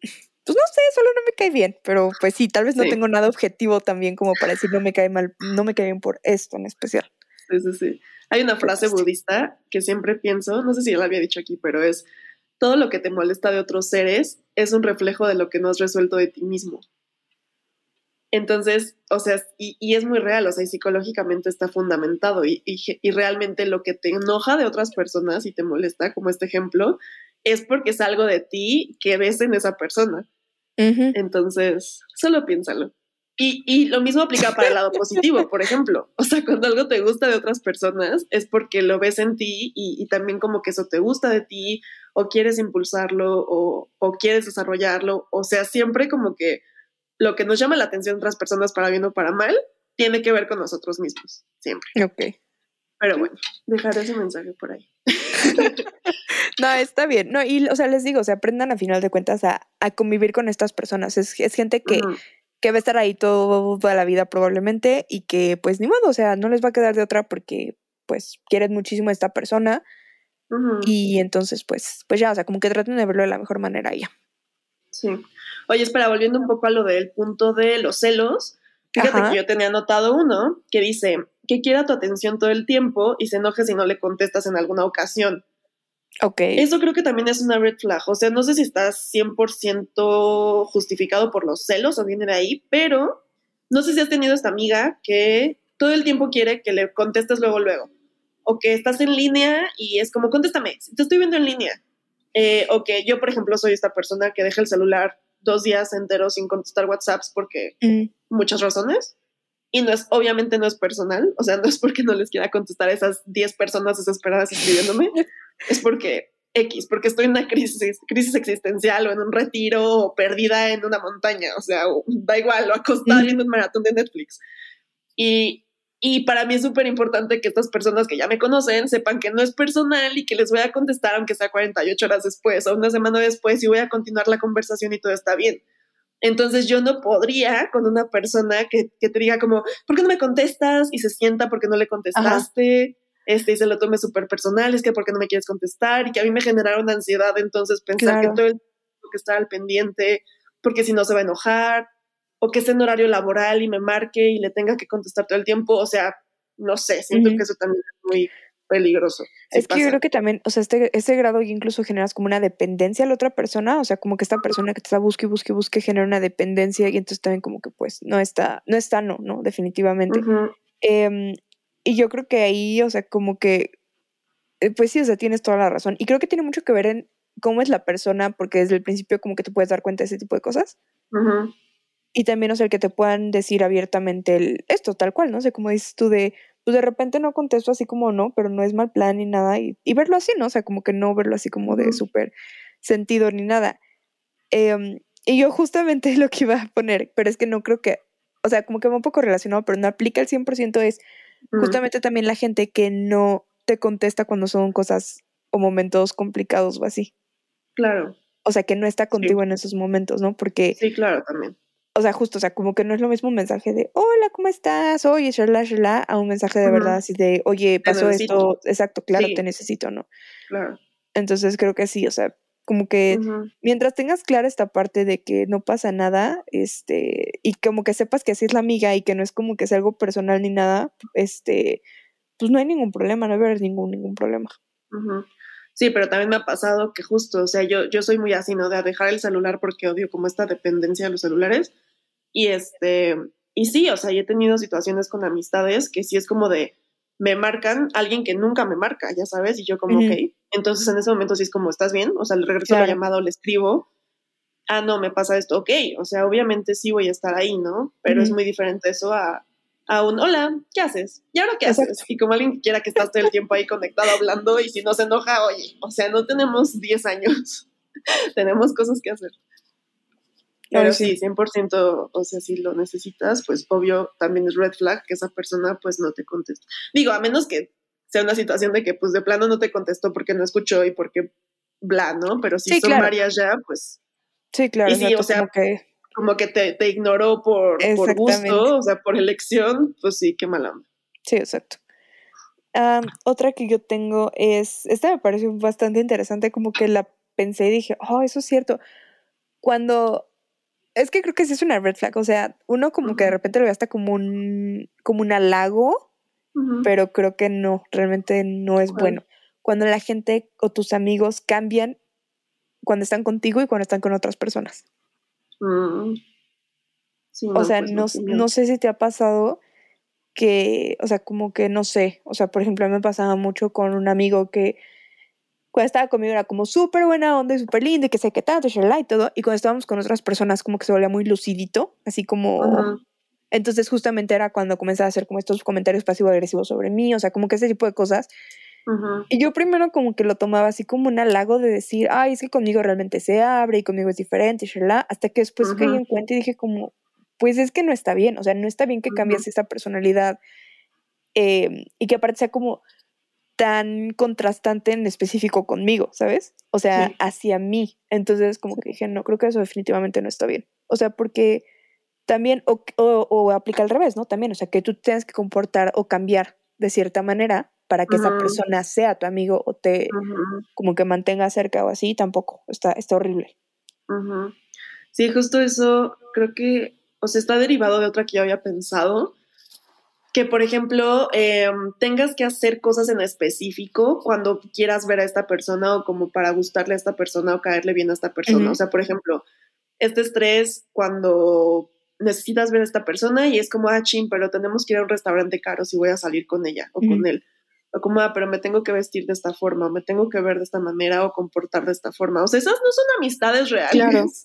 pues no sé, solo no me cae bien, pero pues sí, tal vez no Sí. tengo nada objetivo también como para decir no me cae mal, no me cae bien por esto en especial. Sí, sí, sí. Hay una frase budista que siempre pienso, no sé si ya la había dicho aquí, pero es, todo lo que te molesta de otros seres es un reflejo de lo que no has resuelto de ti mismo. Entonces, o sea, y, y es muy real, o sea, y psicológicamente está fundamentado y, y, realmente lo que te enoja de otras personas y te molesta, como este ejemplo, es porque es algo de ti que ves en esa persona. Entonces, solo piénsalo. Y, y lo mismo aplica para el lado positivo, por ejemplo. O sea, cuando algo te gusta de otras personas es porque lo ves en ti y, y también como que eso te gusta de ti o quieres impulsarlo o, o quieres desarrollarlo. O sea, siempre como que lo que nos llama la atención de otras personas para bien o para mal tiene que ver con nosotros mismos, siempre. Ok. Pero bueno, dejaré ese mensaje por ahí. *laughs* No, está bien. No, y o sea, les digo, o sea, aprendan a final de cuentas a, a convivir con estas personas. Es, es gente que, que va a estar ahí toda la vida probablemente y que pues ni modo, o sea, no les va a quedar de otra porque pues quieren muchísimo a esta persona y entonces pues pues ya, o sea, como que traten de verlo de la mejor manera ya. Sí. Oye, espera, volviendo un poco a lo del punto de los celos, fíjate Ajá. que yo tenía anotado uno que dice que quiera tu atención todo el tiempo y se enoje si no le contestas en alguna ocasión. Ok. Eso creo que también es una red flag. O sea, no sé si estás 100% justificado por los celos o viene de ahí, pero no sé si has tenido esta amiga que todo el tiempo quiere que le contestes luego, luego. O que estás en línea y es como, contéstame, te estoy viendo en línea. Eh, o que yo, por ejemplo, soy esta persona que deja el celular dos días enteros sin contestar WhatsApps porque Mm, muchas razones. Y no es, obviamente no es personal, o sea, *laughs* no es porque no les quiera contestar a esas 10 personas desesperadas escribiéndome, *laughs* es porque X, porque estoy en una crisis, crisis existencial o en un retiro o perdida en una montaña, o sea, da igual, o acostada viendo un maratón de Netflix. Y, y para mí es súper importante que estas personas que ya me conocen sepan que no es personal y que les voy a contestar aunque sea 48 horas después o una semana después y voy a continuar la conversación y todo está bien. Entonces yo no podría con una persona que, que te diga como, ¿por qué no me contestas? Y se sienta porque no le contestaste, este, y se lo tome súper personal, es que porque no me quieres contestar, y que a mí me generaron ansiedad entonces pensar Claro. que todo el tiempo que estar al pendiente, porque si no se va a enojar, o que esté en horario laboral y me marque y le tenga que contestar todo el tiempo, o sea, no sé, siento que eso también es muy peligroso. sí es que yo creo que también, o sea, este, este grado incluso generas como una dependencia a la otra persona, o sea, como que esta persona que te está busque y busque y busque genera una dependencia y entonces también como que pues no está, no está no, ¿no? Definitivamente. Em, y yo creo que ahí, o sea, como que, eh, pues sí, o sea, tienes toda la razón. Y creo que tiene mucho que ver en cómo es la persona, porque desde el principio como que te puedes dar cuenta de ese tipo de cosas. ujú. Y también, o sea, el que te puedan decir abiertamente el, esto, tal cual, ¿no? O sea, como dices tú de, pues de repente no contesto así como no, pero no es mal plan ni nada. Y, y verlo así, ¿no? O sea, como que no verlo así como de súper sentido ni nada. Em, y yo justamente *laughs* lo que iba a poner, pero es que no creo que, o sea, como que va un poco relacionado, pero no aplica al 100% es justamente también la gente que no te contesta cuando son cosas o momentos complicados o así. Claro. O sea, que no está contigo en esos momentos, ¿no? Porque, Sí, claro, también. O sea, justo, o sea, como que no es lo mismo un mensaje de, hola, ¿cómo estás? Oye, shalala, shalala, a un mensaje de verdad así de, oye, pasó esto, exacto, claro, Sí. te necesito, ¿no? Claro. Entonces creo que sí, o sea, como que mientras tengas clara esta parte de que no pasa nada, este, y como que sepas que así es la amiga y que no es como que sea algo personal ni nada, este, pues no hay ningún problema, no debe haber ningún, ningún problema. Ujú. Sí, pero también me ha pasado que justo, o sea, yo, yo soy muy así, ¿no? De dejar el celular porque odio como esta dependencia de los celulares. Y este, y sí, o sea, yo he tenido situaciones con amistades que sí es como de, me marcan alguien que nunca me marca, ya sabes, y yo como, Ujú. ok. Entonces en ese momento sí es como, ¿estás bien? O sea, le regreso la Claro. llamada o le escribo. Ah, no, me pasa esto, ok. O sea, obviamente sí voy a estar ahí, ¿no? Pero es muy diferente eso a, a un, hola, ¿qué haces? ¿Y ahora qué haces? Exacto. Y como alguien que quiera que estás todo el tiempo ahí conectado hablando y si no se enoja, oye, o sea, no tenemos 10 años, *laughs* tenemos cosas que hacer. Pero Ay, sí, sí. 100%, o sea, si lo necesitas, pues obvio también es red flag que esa persona pues no te conteste. Digo, a menos que sea una situación de que pues de plano no te contestó porque no escuchó y porque bla, ¿no? Pero si Sí, son claro. varias ya, pues Sí, claro, Y sí, o sea, que, como que te, te ignoró por, por gusto, o sea, por elección, pues sí, qué mala onda. sí, exacto. Am, otra que yo tengo es, esta me pareció bastante interesante, como que la pensé y dije, oh, eso es cierto. Cuando, es que creo que sí es una red flag, o sea, uno como que de repente lo ve hasta como un, como un halago, pero creo que no, realmente no es bueno. Cuando la gente o tus amigos cambian cuando están contigo y cuando están con otras personas. Mm. Sí, O sea, pues no, no sé si te ha pasado que, o sea, como que no sé, o sea, por ejemplo, a mí me pasaba mucho con un amigo que cuando estaba conmigo era como súper buena onda y súper lindo y que sé qué tanto, y todo, y cuando estábamos con otras personas como que se volvía muy lucidito, así como... Entonces justamente era cuando comenzaba a hacer como estos comentarios pasivo-agresivos sobre mí, o sea, como que ese tipo de cosas. Y yo primero como que lo tomaba así como un halago de decir, ay, es que conmigo realmente se abre y conmigo es diferente, y hasta que después caí en cuenta y dije como, pues es que no está bien, o sea, no está bien que cambies esa personalidad eh, y que aparte sea como tan contrastante en específico conmigo, ¿sabes? O sea, Sí. hacia mí. Entonces como que dije, no, creo que eso definitivamente no está bien. O sea, porque también, o, o, o aplica al revés, ¿no? También, o sea, que tú tienes que comportar o cambiar de cierta manera para que esa persona sea tu amigo o te como que mantenga cerca o así, tampoco, está, está horrible. Sí, justo eso creo que, o sea, está derivado de otra que yo había pensado, que por ejemplo em, tengas que hacer cosas en específico cuando quieras ver a esta persona o como para gustarle a esta persona o caerle bien a esta persona. O sea, por ejemplo, este estrés cuando necesitas ver a esta persona y es como, ah, chin, pero tenemos que ir a un restaurante caro si voy a salir con ella o con él. O como, ah, pero me tengo que vestir de esta forma, me tengo que ver de esta manera o comportar de esta forma. O sea, esas no son amistades reales. Claro. *laughs*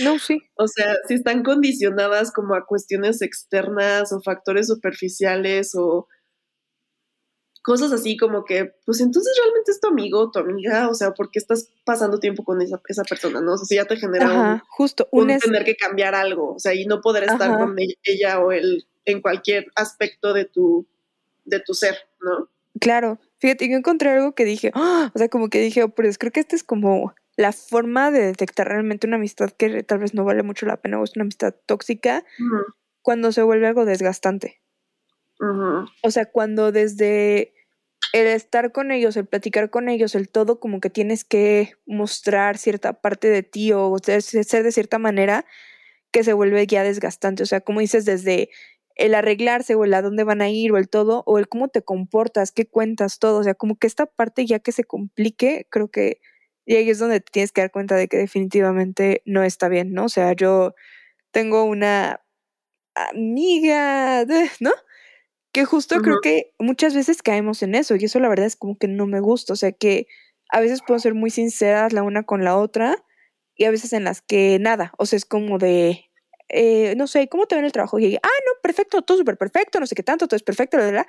No, sí. O sea, si están condicionadas como a cuestiones externas o factores superficiales o cosas así como que, pues entonces realmente es tu amigo o tu amiga, o sea, ¿por qué estás pasando tiempo con esa, esa persona, no? O sea, si ya te genera un, Ajá, justo, un un es, tener que cambiar algo, o sea, y no poder estar Ajá. con ella, ella o él en cualquier aspecto de tu, de tu ser, ¿no? Claro. Fíjate, yo encontré algo que dije, ¡ah! o sea, como que dije, oh, pues creo que esta es como la forma de detectar realmente una amistad que tal vez no vale mucho la pena o es una amistad tóxica cuando se vuelve algo desgastante. O sea, cuando desde el estar con ellos, el platicar con ellos, el todo, como que tienes que mostrar cierta parte de ti o ser, ser de cierta manera que se vuelve ya desgastante. O sea, como dices, desde el arreglarse o el a dónde van a ir o el todo, o el cómo te comportas, qué cuentas, todo. O sea, como que esta parte ya que se complique, creo que y ahí es donde te tienes que dar cuenta de que definitivamente no está bien, ¿no? O sea, yo tengo una amiga, de- *laughs* ¿no? Que justo creo que muchas veces caemos en eso y eso la verdad es como que no me gusta, o sea que a veces puedo ser muy sinceras la una con la otra y a veces en las que nada, o sea, es como de, eh, no sé, ¿cómo te va en el trabajo? Y ella, ah, no, perfecto, todo súper perfecto, no sé qué tanto, todo es perfecto, la, la, la.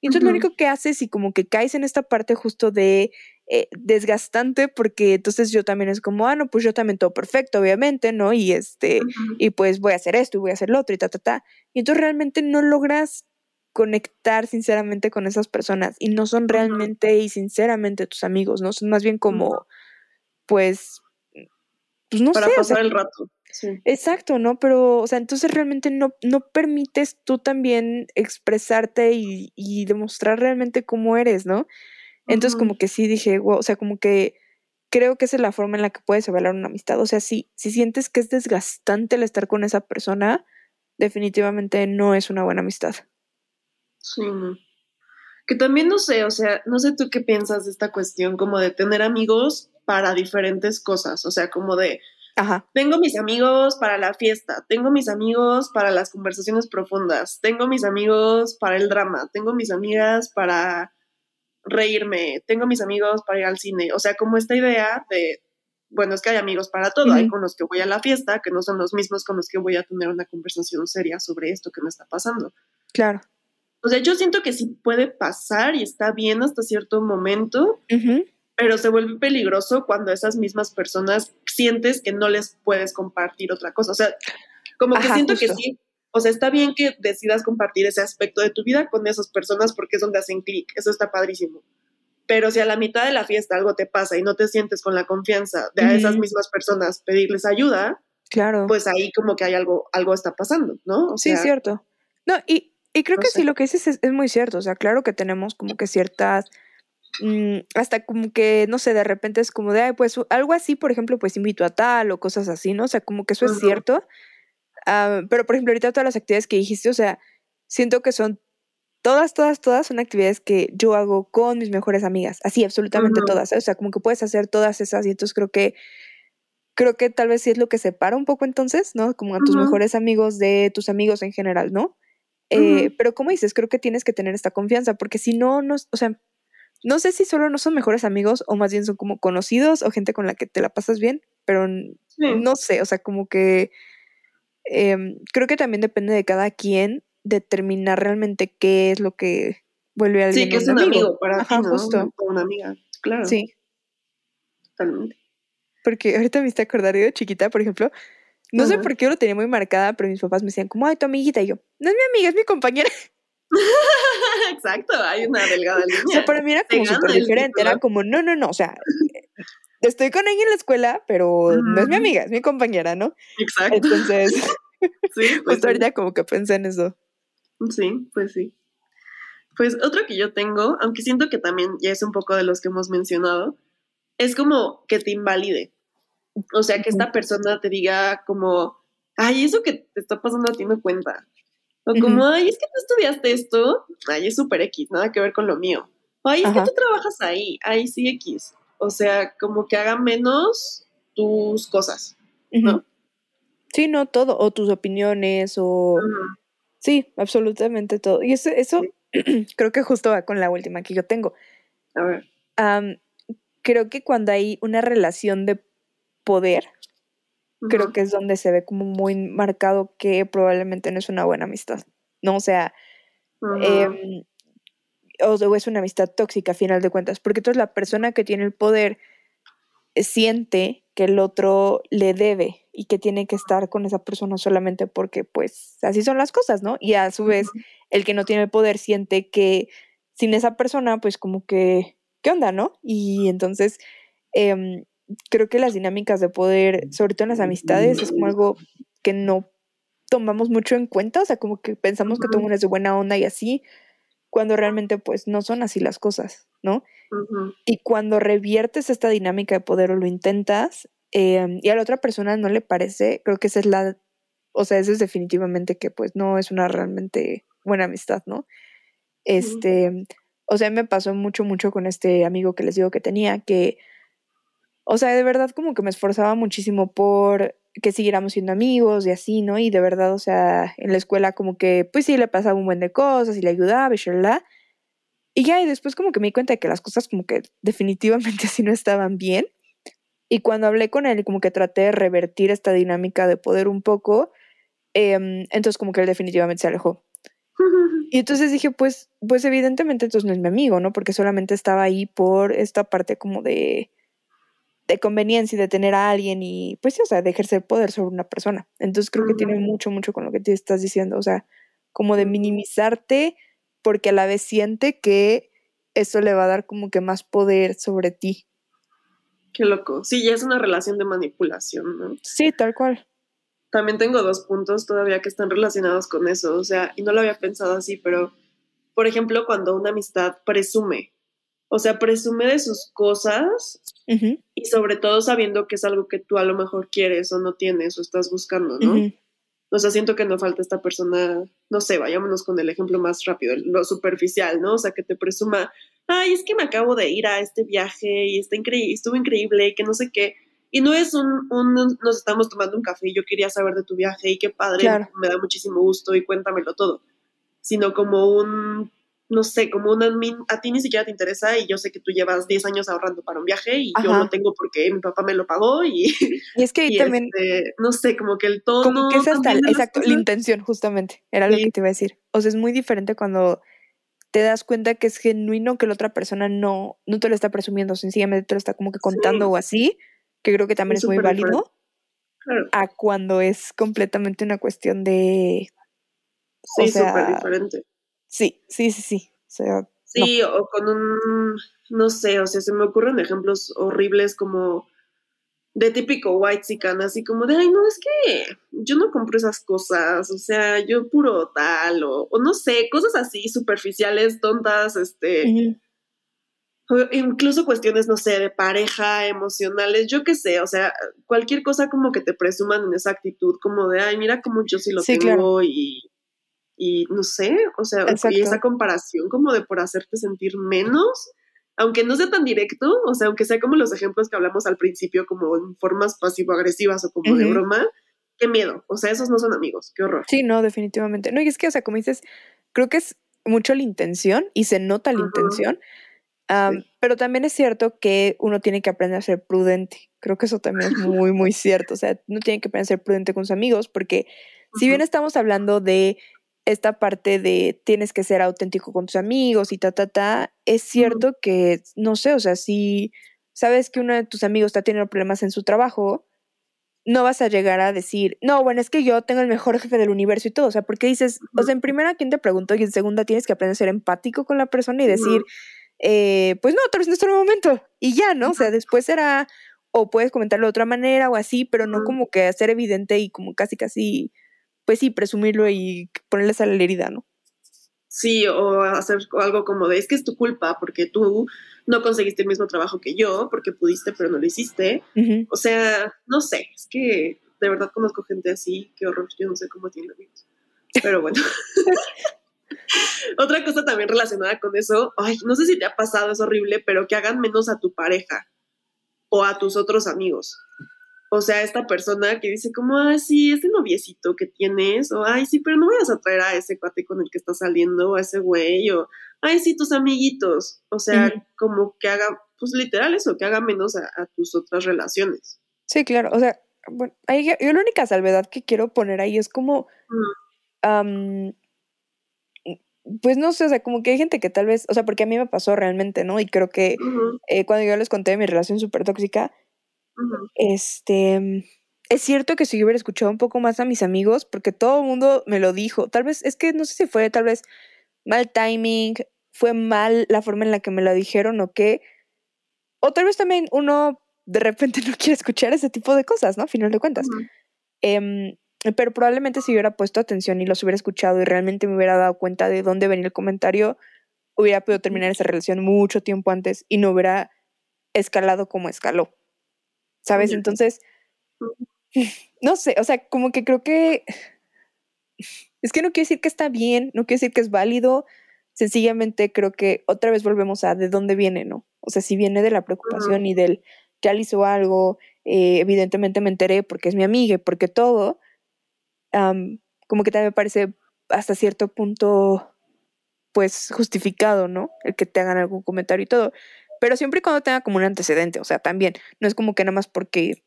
Y entonces lo único que haces y como que caes en esta parte justo de eh, desgastante porque entonces yo también es como, ah, no, pues yo también todo perfecto, obviamente, ¿no? Y este, y pues voy a hacer esto y voy a hacer lo otro y ta, ta, ta. Y entonces realmente no logras conectar sinceramente con esas personas y no son realmente y sinceramente tus amigos, ¿no? Son más bien como, pues, pues no Para sé, o pasar sea, el rato. Sí. exacto, ¿no? Pero, o sea, entonces realmente no, no permites tú también expresarte y, y demostrar realmente cómo eres, ¿no? Entonces como que sí dije, wow, o sea, como que creo que esa es la forma en la que puedes evaluar una amistad. O sea, si, si sientes que es desgastante el estar con esa persona, definitivamente no es una buena amistad. Sí, no. Que también no sé, o sea, no sé tú qué piensas de esta cuestión como de tener amigos para diferentes cosas, o sea, como de, Ajá. tengo mis amigos para la fiesta, tengo mis amigos para las conversaciones profundas, tengo mis amigos para el drama, tengo mis amigas para reírme, tengo mis amigos para ir al cine, o sea, como esta idea de, bueno, es que hay amigos para todo, hay con los que voy a la fiesta, que no son los mismos con los que voy a tener una conversación seria sobre esto que me está pasando. Claro. O sea, yo siento que sí puede pasar y está bien hasta cierto momento, Ujú. Pero se vuelve peligroso cuando esas mismas personas sientes que no les puedes compartir otra cosa. O sea, como que siento que sí. O sea, está bien que decidas compartir ese aspecto de tu vida con esas personas porque es donde hacen clic. Eso está padrísimo. Pero si a la mitad de la fiesta algo te pasa y no te sientes con la confianza de a esas mismas personas pedirles ayuda, Claro. pues ahí como que hay algo, algo está pasando, ¿no? O sí, es sea, cierto. No, y, y creo no que sí, lo que dices es, es muy cierto. O sea, claro que tenemos como que ciertas, hasta como que, no sé, de repente es como de, ay, pues algo así, por ejemplo, pues invito a tal o cosas así, ¿no? O sea, como que eso es cierto. Ah, pero, por ejemplo, ahorita todas las actividades que dijiste, o sea, siento que son todas, todas, todas son actividades que yo hago con mis mejores amigas. Así, absolutamente todas. ¿eh? O sea, como que puedes hacer todas esas y entonces creo que creo que tal vez sí es lo que separa un poco entonces, ¿no? Como a tus mejores amigos de tus amigos en general, ¿no? Eh, pero como dices, creo que tienes que tener esta confianza, porque si no, no, o sea, no sé si solo no son mejores amigos o más bien son como conocidos o gente con la que te la pasas bien, pero Sí. no sé, o sea, como que em, creo que también depende de cada quien determinar realmente qué es lo que vuelve a Sí, alguien que es un amigo. amigo para Ajá, ti, ¿no? justo. Una amiga. Claro, Sí, totalmente. porque ahorita me hice acordar yo de chiquita, por ejemplo, no sé por qué yo lo tenía muy marcada, pero mis papás me decían como, ay, tu amiguita, y yo, no es mi amiga, es mi compañera. *laughs* Exacto, hay una delgada O sea, línea. para mí era como súper diferente, era como, no, no, no, o sea, estoy con ella en la escuela, pero no es mi amiga, es mi compañera, ¿no? Exacto. Entonces, *laughs* Sí, *laughs* pues justo ahorita como que pensé en eso. sí. pues sí. Pues otro que yo tengo, aunque siento que también ya es un poco de los que hemos mencionado, es como que te invalide. O sea, que esta persona te diga como, ay, eso que te está pasando a ti no cuenta. O como, ay, es que tú estudiaste esto, ay, es súper X, nada que ver con lo mío. Ay, es Ajá. que tú trabajas ahí, ay, sí X. O sea, como que haga menos tus cosas. ¿no? Sí, no, todo, o tus opiniones, o sí, absolutamente todo. Y eso, eso *clears throat* creo que justo va con la última que yo tengo. A ver. Am, creo que cuando hay una relación de poder, creo que es donde se ve como muy marcado que probablemente no es una buena amistad, ¿no? O sea, o, o es una amistad tóxica a final de cuentas, porque entonces la persona que tiene el poder eh, siente que el otro le debe y que tiene que estar con esa persona solamente porque pues así son las cosas, ¿no? Y a su vez el que no tiene el poder siente que sin esa persona pues como que, ¿qué onda, no? Y entonces em, creo que las dinámicas de poder, sobre todo en las amistades, es como algo que no tomamos mucho en cuenta, o sea, como que pensamos que todo mundo es de buena onda y así, cuando realmente pues no son así las cosas, ¿no? Ujú. Y cuando reviertes esta dinámica de poder o lo intentas em, y a la otra persona no le parece, creo que esa es la, o sea, eso es definitivamente que pues no es una realmente buena amistad, ¿no? Este, o sea, me pasó mucho, mucho con este amigo que les digo que tenía, que, o sea, de verdad como que me esforzaba muchísimo por que siguiéramos siendo amigos y así, ¿no? Y de verdad, o sea, en la escuela como que, pues sí, le pasaba un buen de cosas y le ayudaba y. Y ya, y después como que me di cuenta de que las cosas como que *laughs* definitivamente así no estaban bien. Y cuando hablé con él, como que traté de revertir esta dinámica de poder un poco, em, entonces como que él definitivamente se alejó. *laughs* Y entonces dije, pues, pues evidentemente entonces no es mi amigo, ¿no? Porque solamente estaba ahí por esta parte como de, de conveniencia y de tener a alguien y, pues sí, o sea, de ejercer poder sobre una persona. Entonces creo que tiene mucho, mucho con lo que te estás diciendo, o sea, como de minimizarte porque a la vez siente que eso le va a dar como que más poder sobre ti. Qué loco. Sí, ya es una relación de manipulación, ¿no? Sí, tal cual. También tengo dos puntos todavía que están relacionados con eso, o sea, y no lo había pensado así, pero, por ejemplo, cuando una amistad presume, o sea, presume de sus cosas Ujú, y sobre todo sabiendo que es algo que tú a lo mejor quieres o no tienes o estás buscando, ¿no? O sea, siento que no falta esta persona, no sé, vayámonos con el ejemplo más rápido, lo superficial, ¿no? O sea, que te presuma, ay, es que me acabo de ir a este viaje y está increíble, estuvo increíble y que no sé qué. Y no es un, un, nos estamos tomando un café y yo quería saber de tu viaje y qué padre, Claro. me da muchísimo gusto y cuéntamelo todo. Sino como un, no sé, como un admin, a ti ni siquiera te interesa y yo sé que tú llevas 10 años ahorrando para un viaje y yo no tengo porque mi papá me lo pagó y, Y es que ahí *laughs* también, este, no sé, como que el tono. como que es hasta, exacto, la intención, justamente, era lo que te iba a decir. O sea, es muy diferente cuando te das cuenta que es genuino que la otra persona no, no te lo está presumiendo, sencillamente te lo está como que contando o así, que creo que también Es es muy válido. Claro, a cuando es completamente una cuestión de, sí, o sea, súper diferente. Sí, sí, sí, sí. O sea, Sí, o con un, no sé, o sea, se me ocurren ejemplos horribles como de típico white chican, así como de, ay, no, es que yo no compro esas cosas, o sea, yo puro tal, o, o no sé, cosas así superficiales, tontas, este, o incluso cuestiones, no sé, de pareja, emocionales, yo qué sé, o sea, cualquier cosa como que te presuman en esa actitud, como de, ay, mira cómo yo sí lo Sí, tengo claro. y, y no sé, o sea, y esa comparación como de por hacerte sentir menos, aunque no sea tan directo, o sea, aunque sea como los ejemplos que hablamos al principio, como en formas pasivo-agresivas o como de Ujú. broma, qué miedo, o sea, esos no son amigos, qué horror. Sí, no, definitivamente. No, y es que, o sea, como dices, creo que es mucho la intención y se nota la intención, Sí. pero también es cierto que uno tiene que aprender a ser prudente. Creo que eso también es muy, muy cierto. O sea, uno tiene que aprender a ser prudente con sus amigos porque si bien estamos hablando de esta parte de tienes que ser auténtico con tus amigos y ta, ta, ta, es cierto que, no sé, o sea, si sabes que uno de tus amigos está teniendo problemas en su trabajo, no vas a llegar a decir, no, bueno, es que yo tengo el mejor jefe del universo y todo, o sea, porque dices, o sea, en primera, ¿quién te preguntó? Y en segunda, tienes que aprender a ser empático con la persona y decir, eh, pues no, tal vez no en el momento. Y ya, ¿no? O sea, después será, o puedes comentarlo de otra manera o así, pero no como que hacer evidente y como casi, casi, pues sí, presumirlo y ponerles a la herida, ¿no? Sí, o hacer algo como de, es que es tu culpa porque tú no conseguiste el mismo trabajo que yo, porque pudiste pero no lo hiciste. O sea, no sé, es que de verdad conozco gente así, qué horror, yo no sé cómo tiene amigos. Pero bueno. *laughs* Otra cosa también relacionada con eso, ay, no sé si te ha pasado, es horrible, pero que hagan menos a tu pareja o a tus otros amigos. O sea, esta persona que dice como, ay, sí, ese noviecito que tienes, o ay, sí, pero no vayas a traer a ese cuate con el que estás saliendo, o a ese güey, o ay, sí, tus amiguitos. O sea, como que haga, pues literal eso, que haga menos a, a tus otras relaciones. Sí, claro. O sea, bueno, ahí yo la única salvedad que quiero poner ahí es como, Mm, pues no sé, o sea, como que hay gente que tal vez, o sea, porque a mí me pasó realmente, ¿no? Y creo que eh, cuando yo les conté de mi relación súper tóxica, este, es cierto que si yo hubiera escuchado un poco más a mis amigos, porque todo el mundo me lo dijo, tal vez, es que no sé si fue tal vez mal timing, fue mal la forma en la que me lo dijeron o qué, o tal vez también uno de repente *laughs* no quiere escuchar ese tipo de cosas, ¿no? A final de cuentas. Em, pero probablemente si hubiera puesto atención y los hubiera escuchado y realmente me hubiera dado cuenta de dónde venía el comentario, hubiera podido terminar esa relación mucho tiempo antes y no hubiera escalado como escaló. ¿Sabes? Entonces, *laughs* no sé, o sea, como que creo que es que no quiere decir que está bien, no quiere decir que es válido, sencillamente creo que otra vez volvemos a de dónde viene, ¿no? O sea, si viene de la preocupación y del ya le hizo algo, eh, evidentemente me enteré porque es mi amiga y porque todo, am, como que también me parece hasta cierto punto, pues justificado, ¿no? El que te hagan algún comentario y todo. Pero siempre y cuando tenga como un antecedente, o sea, también, no es como que nada más porque,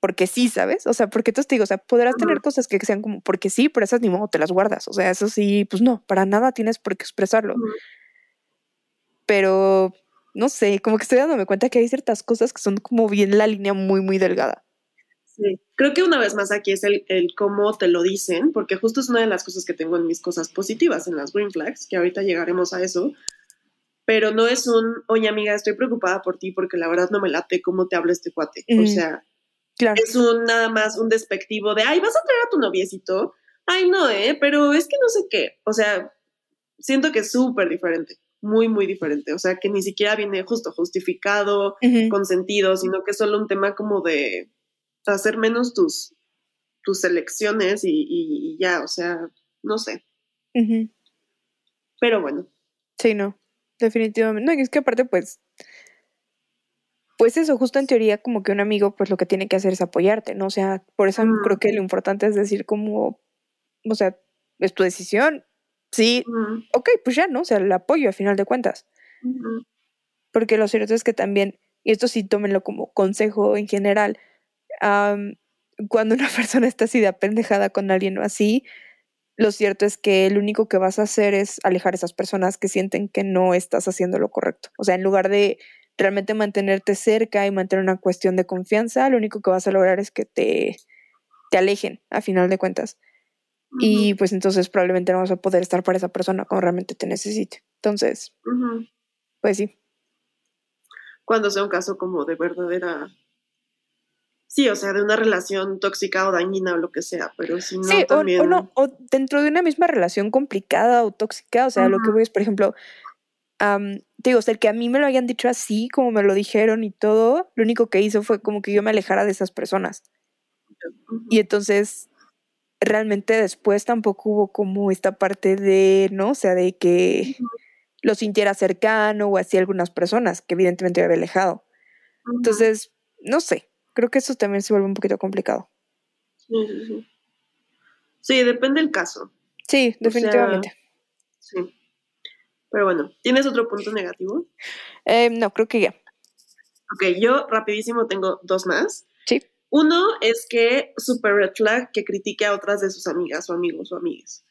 porque sí, ¿sabes? O sea, porque te digo, o sea, podrás tener cosas que sean como porque sí, pero esas ni modo te las guardas. O sea, eso sí, pues no, para nada tienes por qué expresarlo. Pero, no sé, como que estoy dándome cuenta que hay ciertas cosas que son como bien la línea muy, muy delgada. Sí. Creo que una vez más aquí es el, el cómo te lo dicen, porque justo es una de las cosas que tengo en mis cosas positivas, en las green flags, que ahorita llegaremos a eso. Pero no es un, oye amiga, estoy preocupada por ti porque la verdad no me late cómo te habla este cuate. O sea, Claro. es un nada más un despectivo de, ay, vas a traer a tu noviecito. Ay, no, ¿eh? Pero es que no sé qué. O sea, siento que es súper diferente, muy, muy diferente. O sea, que ni siquiera viene justo justificado, Ujú. con sentido, sino que es solo un tema como de hacer menos tus, tus elecciones y, y- y ya, o sea, no sé. Pero bueno, Sí, no, definitivamente. No, y es que aparte, pues, pues eso, justo en teoría, como que un amigo, pues lo que tiene que hacer es apoyarte, ¿no? O sea, por eso Mm. creo que lo importante es decir como, o sea, es tu decisión. Sí, mm, ok, pues ya, ¿no? O sea, el apoyo a final de cuentas. mm, Porque lo cierto es que también, y esto sí tómenlo como consejo en general, cuando una *laughs* persona está así de apendejada con alguien o así, lo cierto es que lo único que vas a hacer es alejar a esas personas que sienten que no estás haciendo lo correcto. O sea, en lugar de realmente mantenerte cerca y mantener una cuestión de confianza, lo único que vas a lograr es que te, te alejen a final de cuentas. Y pues entonces probablemente no vas a poder estar para esa persona cuando realmente te necesite. Entonces, pues sí. Cuando sea un caso como de verdadera... Sí, o sea, de una relación tóxica o dañina o lo que sea, pero si no Sí, o- también... o, no, o dentro de una misma relación complicada o tóxica, o sea, lo que voy es, por ejemplo, am, te digo, o sea, el que a mí me lo hayan dicho así, como me lo dijeron y todo, lo único que hizo fue como que yo me alejara de esas personas. Y entonces, realmente después tampoco hubo como esta parte de, ¿no? O sea, de que lo sintiera cercano o así algunas personas, que evidentemente me había alejado. Entonces, no sé, creo que eso también se vuelve un poquito complicado. Sí, sí, sí. Sí, depende del caso. Sí, definitivamente. Sí. Pero bueno, ¿tienes otro punto negativo? Eh, no, creo que ya. Ok, yo rapidísimo tengo dos más. Sí. Uno es que super red flag que critique a otras de sus amigas o amigos o amigas.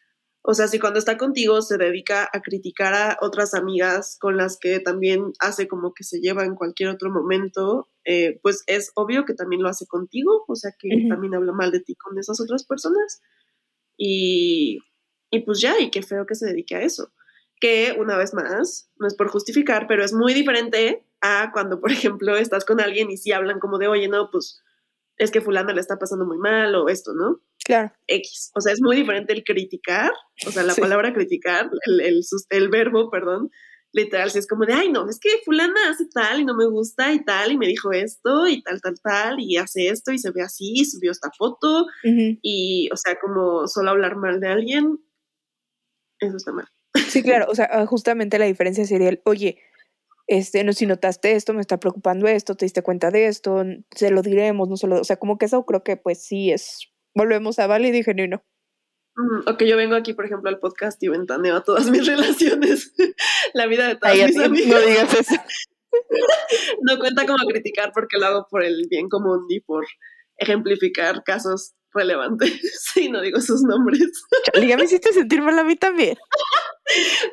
O sea, si cuando está contigo se dedica a criticar a otras amigas con las que también hace como que se lleva en cualquier otro momento, eh, pues es obvio que también lo hace contigo, o sea que también habla mal de ti con esas otras personas. Y, y pues ya, y qué feo que se dedique a eso. Que una vez más, no es por justificar, pero es muy diferente a cuando, por *laughs* ejemplo, estás con alguien y sí hablan como de, oye, no, pues es que fulana le está pasando muy mal o esto, ¿no? Claro. X. O sea, es muy diferente el criticar, o sea, la Sí. palabra criticar, el, el, el verbo, perdón, literal, si es como de, ay, no, es que fulana hace tal y no me gusta y tal, y me dijo esto y tal, tal, tal, y hace esto y se ve así, y subió esta foto, y, o sea, como solo hablar mal de alguien, eso está mal. Sí, claro. O sea, ah, justamente la diferencia sería el, oye, este, no, si notaste esto, me está preocupando esto, te diste cuenta de esto, se lo diremos, no solo, o sea, como que eso creo que pues sí es, volvemos a válido y genuino. Mm, ok, yo vengo aquí, por ejemplo, al podcast y ventaneo a todas *laughs* mis relaciones, *laughs* la vida de todas Ay, mis amigas. no digas eso. *laughs* no cuenta como criticar porque lo hago por el bien común y por ejemplificar casos relevantes. Sí, no digo sus nombres, Chale, ya me hiciste sentir mal a mí también.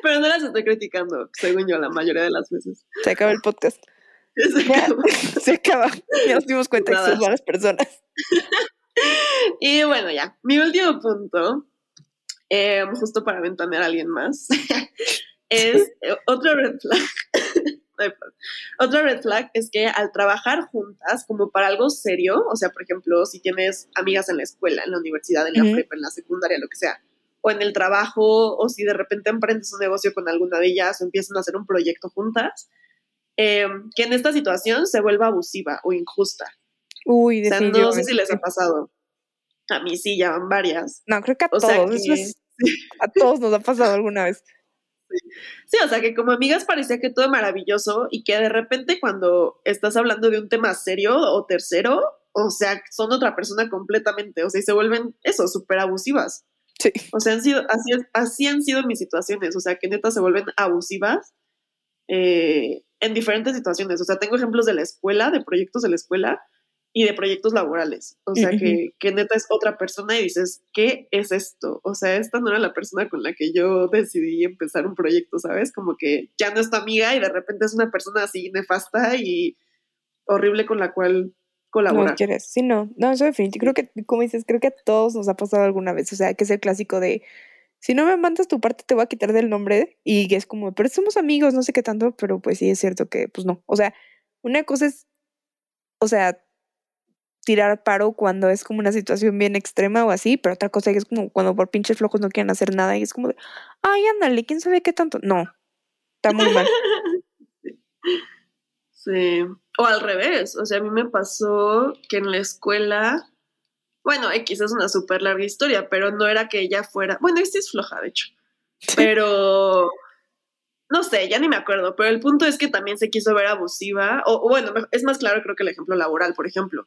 Pero no las estoy criticando, según yo, la mayoría de las veces. Se acaba el podcast. Se Ya, acabó. *laughs* se acaba. Ya nos dimos cuenta que somos malas personas. *laughs* Y bueno, ya, mi último punto, eh, justo para ventanear a alguien más, *laughs* es eh, otro red flag. Otra red flag es que al trabajar juntas, como para algo serio, o sea, por ejemplo, si tienes amigas en la escuela, en la universidad, en la prepa, en la secundaria, lo que sea, o en el trabajo, o si de repente emprendes un negocio con alguna de ellas o empiezan a hacer un proyecto juntas, eh, que en esta situación se vuelva abusiva o injusta. Uy, O sea, no sé si les ha pasado. A mí sí, ya van varias. No, creo que a O todos. que- es- *laughs* a todos nos ha pasado alguna vez. Sí, o sea, que como amigas parecía que todo maravilloso y que de repente cuando estás hablando de un tema serio o tercero, o sea, son otra persona completamente, o sea, y se vuelven eso, súper abusivas. Sí. O sea, han sido, así, así han sido mis situaciones, o sea, que neta se vuelven abusivas eh, en diferentes situaciones. O sea, tengo ejemplos de la escuela, de proyectos de la escuela y de proyectos laborales. O sea, que, que neta es otra persona y dices, ¿qué es esto? O sea, esta no era la persona con la que yo decidí empezar un proyecto, ¿sabes? Como que ya no es tu amiga y de repente es una persona así nefasta y horrible con la cual No colaborar. quieres. Sí, no. No, eso definitivamente. Creo que, como dices, creo que a todos nos ha pasado alguna vez. O sea, que es el clásico de si no me mandas tu parte te voy a quitar del nombre y es como, pero somos amigos, no sé qué tanto, pero pues sí es cierto que pues no. O sea, una cosa es, o sea, tirar paro cuando es como una situación bien extrema o así, pero otra cosa es como cuando por pinches flojos no quieren hacer nada y es como de, ay, ándale, quién sabe qué tanto. No, está muy mal. *laughs* Sí. O al revés, o sea, a mí me pasó que en la escuela, bueno, X es una súper larga historia, pero no era que ella fuera, bueno, esta es floja, de hecho, *laughs* pero no sé, ya ni me acuerdo, pero el punto es que también se quiso ver abusiva, o, o bueno, es más claro creo que el ejemplo laboral, por ejemplo,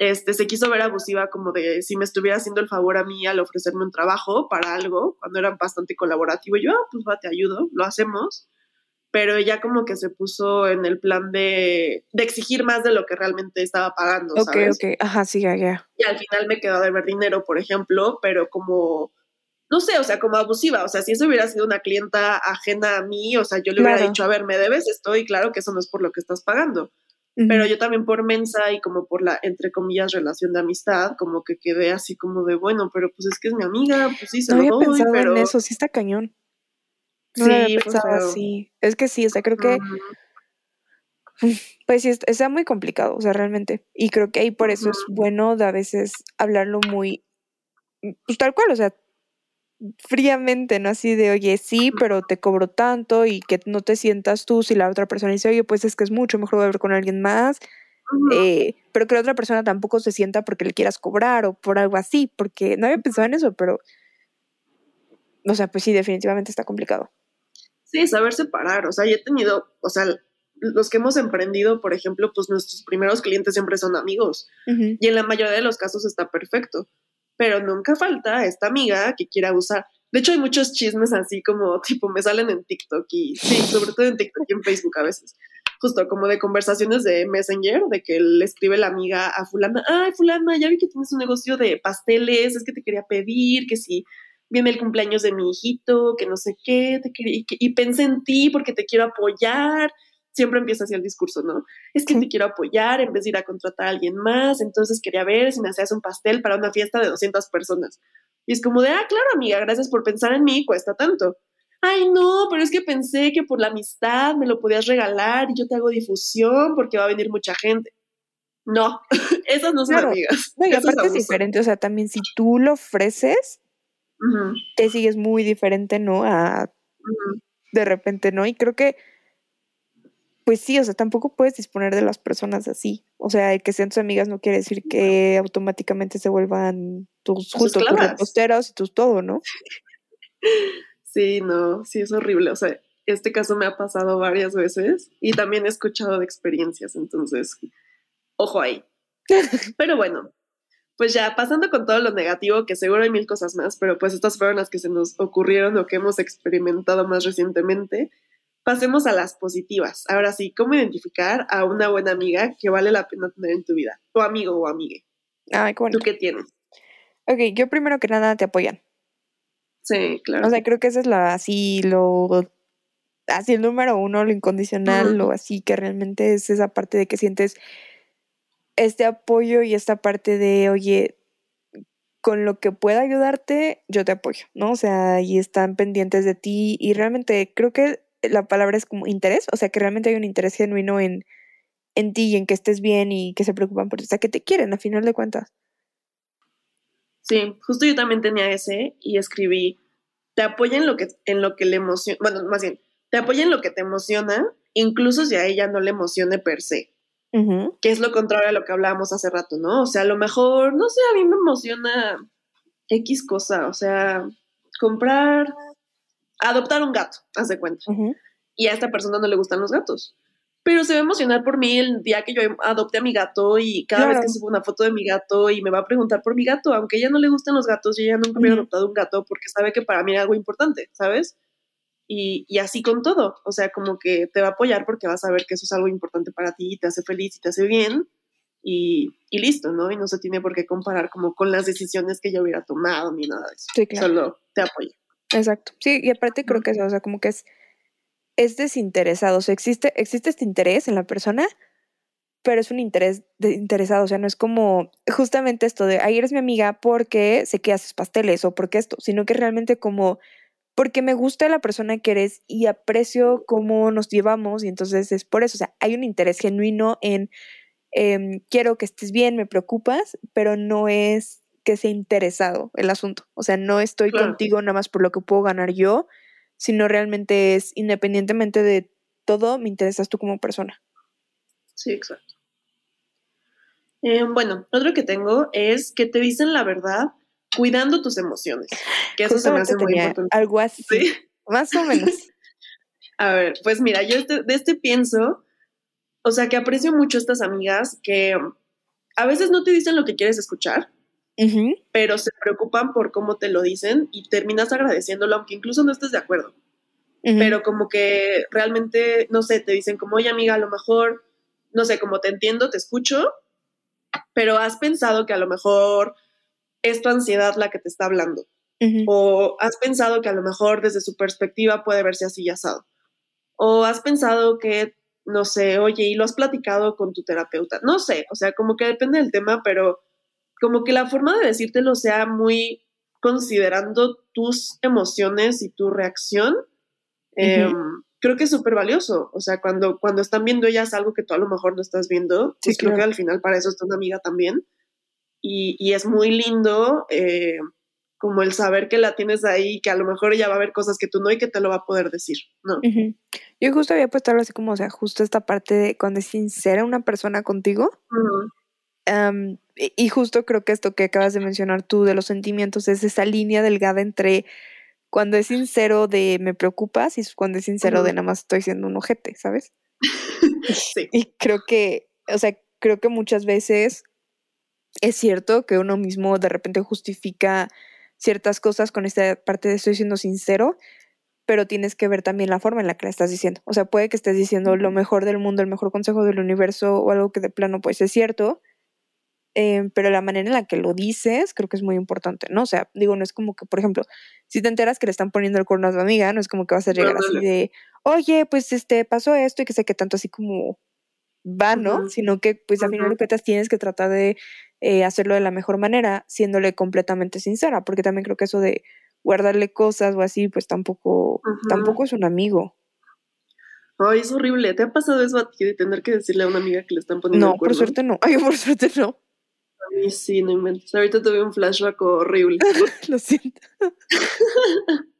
este, se quiso ver abusiva como de si me estuviera haciendo el favor a mí al ofrecerme un trabajo para algo, cuando era bastante colaborativo, yo, ah, pues va, te ayudo, lo hacemos, pero ella como que se puso en el plan de, de exigir más de lo que realmente estaba pagando, Ok, ¿sabes? ok, ajá, sí, ya, ya. Y al final me quedó de ver dinero, por ejemplo, pero como, no sé, o sea, como abusiva, o sea, si eso hubiera sido una clienta ajena a mí, o sea, yo le hubiera Claro. dicho, a ver, me debes esto y claro que eso no es por lo que estás pagando pero yo también por mensa y como por la, entre comillas, relación de amistad, como que quedé así como de, bueno, pero pues es que es mi amiga, pues sí, se no lo había doy, pensado pero... en eso, sí está cañón. No lo sí, había pues, pensado así. Es que sí, o sea, creo que, *laughs* pues sí, es- está muy complicado, o sea, realmente. Y creo que ahí por eso es bueno de a veces hablarlo muy, pues tal cual, o sea, fríamente, ¿no? Así de, oye, sí, pero te cobro tanto y que no te sientas tú si la otra persona dice, oye, pues es que es mucho, mejor ver con alguien más. Eh, pero que la otra persona tampoco se sienta porque le quieras cobrar o por algo así, porque no había pensado en eso, pero, o sea, pues sí, definitivamente está complicado. Sí, saber separar, o sea, yo he tenido, o sea, los que hemos emprendido, por ejemplo, pues nuestros primeros clientes siempre son amigos y en la mayoría de los casos está perfecto, pero nunca falta esta amiga que quiera usar. De hecho, hay muchos chismes así como, *laughs* tipo, me salen en TikTok y, sí, sobre todo en TikTok y en Facebook a veces, justo como de conversaciones de Messenger, de que le escribe la amiga a fulana, ay, fulana, ya vi que tienes un negocio de pasteles, es que te quería pedir, que si viene el cumpleaños de mi hijito, que no sé qué, te y, y pensé en ti porque te quiero apoyar. Siempre empieza así el discurso, ¿no? Es que Sí. te quiero apoyar en vez de ir a contratar a alguien más, entonces quería ver si me hacías un pastel para una fiesta de 200 personas. Y es como de, ah, claro, amiga, gracias por pensar en mí, cuesta tanto. Ay, no, pero es que pensé que por la amistad me lo podías regalar y yo te hago difusión porque va a venir mucha gente. No, *laughs* esas no son Claro. amigas. No, y es aparte es diferente, o sea, también si tú lo ofreces, Ujú, te sigues muy diferente, ¿no? A de repente, ¿no? Y creo que, pues sí, o sea, tampoco puedes disponer de las personas así. O sea, el que sean tus amigas no quiere decir que automáticamente se vuelvan tus, Tus justo tus reposteros y tus todo, ¿no? Sí, no, sí es horrible. O sea, este caso me ha pasado varias veces y también he escuchado de experiencias, entonces, ojo ahí. *laughs* Pero bueno, pues ya pasando con todo lo negativo, que seguro hay mil cosas más, pero pues estas fueron las que se nos ocurrieron o que hemos experimentado más recientemente. Pasemos a las positivas. Ahora sí, ¿cómo identificar a una buena amiga que vale la pena tener en tu vida? O amigo o amigue. Ay, qué ¿Tú bonito. qué tienes? Ok, yo primero que nada te apoyan. Sí, claro. O sea, creo que esa es la, así, lo, así el número uno, lo incondicional, lo así que realmente es esa parte de que sientes este apoyo y esta parte de, oye, con lo que pueda ayudarte, yo te apoyo, ¿no? O sea, y están pendientes de ti y realmente creo que la palabra es como interés, o sea, que realmente hay un interés genuino en, en ti y en que estés bien y que se preocupan por ti, o sea, que te quieren a final de cuentas. Sí, justo yo también tenía ese y escribí, te apoya en lo que, en lo que le emociona, bueno, más bien, te apoya en lo que te emociona, incluso si a ella no le emocione per se, Que es lo contrario a lo que hablábamos hace rato, ¿no? O sea, a lo mejor, no sé, a mí me emociona X cosa, o sea, comprar, adoptar un gato, haz de cuenta, y a esta persona no le gustan los gatos. Pero se va a emocionar por mí el día que yo adopte a mi gato y cada vez que subo una foto de mi gato y me va a preguntar por mi gato, aunque a ella no le gusten los gatos y ella nunca hubiera Ujú. adoptado un gato porque sabe que para mí era algo importante, ¿sabes? Y, y así con todo, o sea, como que te va a apoyar porque vas a ver que eso es algo importante para ti y te hace feliz y te hace bien y, y listo, ¿no? Y no se tiene por qué comparar como con las decisiones que yo hubiera tomado ni nada de eso, Sí, claro. solo te apoya. Exacto. Sí, y aparte creo que eso, o sea, como que es, es desinteresado. O sea, existe, existe este interés en la persona, pero es un interés de- interesado, o sea, no es como justamente esto de, ay, eres mi amiga porque sé que haces pasteles o porque esto, sino que realmente como porque me gusta la persona que eres y aprecio cómo nos llevamos y entonces es por eso, o sea, hay un interés genuino en em, quiero que estés bien, me preocupas, pero no es que sea interesado el asunto, o sea, no estoy Claro. contigo nada más por lo que puedo ganar yo, sino realmente es independientemente de todo, me interesas tú como persona. Sí, exacto. Eh, bueno, otro que tengo es que te dicen la verdad cuidando tus emociones. Que eso se me hace muy importante. algo así, Sí. más o menos. *laughs* A ver, pues mira, yo este- de este pienso, o sea, que aprecio mucho estas amigas que a veces no te dicen lo que quieres escuchar, pero se preocupan por cómo te lo dicen y terminas agradeciéndolo, aunque incluso no estés de acuerdo. Pero como que realmente, no sé, te dicen como, oye amiga, a lo mejor, no sé, como te entiendo, te escucho, pero has pensado que a lo mejor es tu ansiedad la que te está hablando. O has pensado que a lo mejor desde su perspectiva puede verse así y asado. O has pensado que, no sé, oye, y lo has platicado con tu terapeuta. No sé, o sea, como que depende del tema, pero como que la forma de decírtelo sea muy considerando tus emociones y tu reacción, em, creo que es súper valioso. O sea, cuando, cuando están viendo ellas algo que tú a lo mejor no estás viendo, Sí, pues creo que al final para eso está una amiga también. Y, y es muy lindo eh, como el saber que la tienes ahí, que a lo mejor ella va a ver cosas que tú no y que te lo va a poder decir, ¿no? Yo justo había puesto algo así como, o sea, justo esta parte de cuando es sincera una persona contigo. Am, y y justo creo que esto que acabas de mencionar tú de los sentimientos es esa línea delgada entre cuando es sincero de me preocupas y cuando es sincero de nada más estoy siendo un ojete, ¿sabes? *laughs* Sí. Y creo que, o sea, creo que muchas veces es cierto que uno mismo de repente justifica ciertas cosas con esta parte de estoy siendo sincero, pero tienes que ver también la forma en la que la estás diciendo. O sea, puede que estés diciendo lo mejor del mundo, el mejor consejo del universo o algo que de plano pues es cierto, eh, pero la manera en la que lo dices creo que es muy importante, ¿no? O sea, digo, no es como que, por ejemplo, si te enteras que le están poniendo el cuerno a tu amiga, no es como que vas a llegar así de, oye, pues este, pasó esto y que sé que tanto así como va, ¿no? Sino que pues a final de cuentas tienes que tratar de eh, hacerlo de la mejor manera, siéndole completamente sincera, porque también creo que eso de guardarle cosas o así, pues tampoco, tampoco es un amigo. Ay, es horrible. ¿Te ha pasado eso a ti de tener que decirle a una amiga que le están poniendo No, el por suerte no. *laughs* Ay, por suerte no. A mí sí, no inventes. Ahorita tuve un flashback horrible. *laughs* Lo siento. *laughs*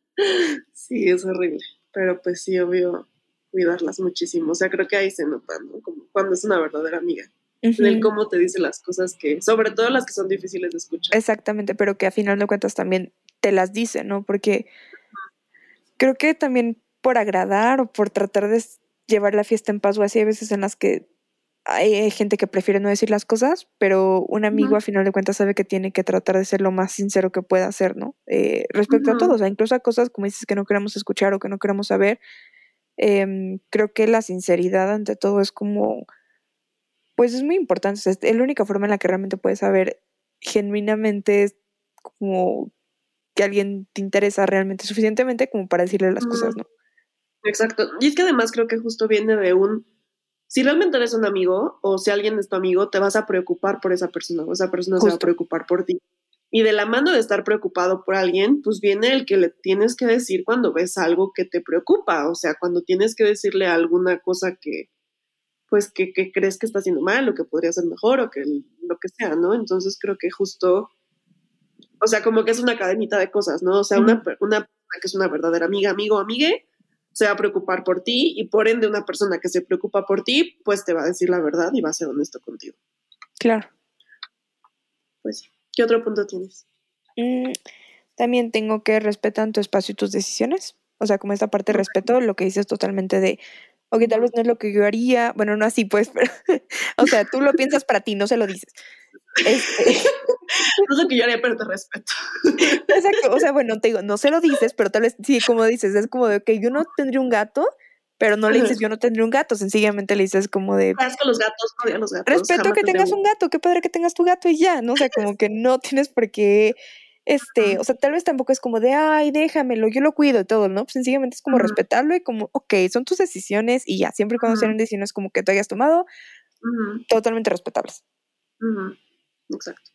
Sí, es horrible. Pero pues sí, obvio, cuidarlas muchísimo. O sea, creo que ahí se nota, ¿no? Como cuando es una verdadera amiga. En el cómo te dice las cosas que, sobre todo las que son difíciles de escuchar. Exactamente, pero que a final de cuentas también te las dice, ¿no? Porque creo que también por agradar o por tratar de llevar la fiesta en paz o así, hay veces en las que hay, gente que prefiere no decir las cosas, pero un amigo a final de cuentas sabe que tiene que tratar de ser lo más sincero que pueda ser, ¿no? Eh, respecto a todo, o sea, incluso a cosas como dices que no queremos escuchar o que no queremos saber, em, creo que la sinceridad ante todo es como, pues es muy importante, o sea, es la única forma en la que realmente puedes saber genuinamente es como que alguien te interesa realmente suficientemente como para decirle las cosas, ¿no? Exacto. Y es que además creo que justo viene de un, si realmente eres un amigo o si alguien es tu amigo, te vas a preocupar por esa persona o esa persona se va a preocupar por ti. Y de la mano de estar preocupado por alguien, pues viene el que le tienes que decir cuando ves algo que te preocupa, o sea, cuando tienes que decirle alguna cosa que, pues, que, que crees que está haciendo mal o que podría ser mejor o que lo que sea, ¿no? Entonces creo que justo, o sea, como que es una cadenita de cosas, ¿no? O sea, una, una persona que es una verdadera amiga, amigo, amigue, se va a preocupar por ti y por ende una persona que se preocupa por ti, pues te va a decir la verdad y va a ser honesto contigo. Claro. Pues sí. ¿Qué otro punto tienes? Mm, también tengo que respetar tu espacio y tus decisiones. O sea, como esta parte de respeto, lo que dices totalmente de, ok, tal vez no es lo que yo haría, bueno, no así pues, *laughs* pero, o sea, tú lo piensas para ti, no se lo dices. Este, *laughs* No es lo que yo haría, pero te respeto. exacto, o sea, bueno, te digo, no se lo dices, pero tal vez, sí, como dices, es como de, ok, yo no tendría un gato, pero no le dices yo no tendría un gato, sencillamente le dices como de, Asco los gatos, odio los gatos. respeto que tengas un gato, qué padre que tengas tu gato y ya, ¿no? O sea, como que no tienes por qué, este, o sea, tal vez tampoco es como de, ay, déjamelo, yo lo cuido y todo, ¿no? Pues sencillamente es como respetarlo y como, ok, son tus decisiones y ya, siempre y cuando sean decisiones como que tú hayas tomado, totalmente respetables. Exacto.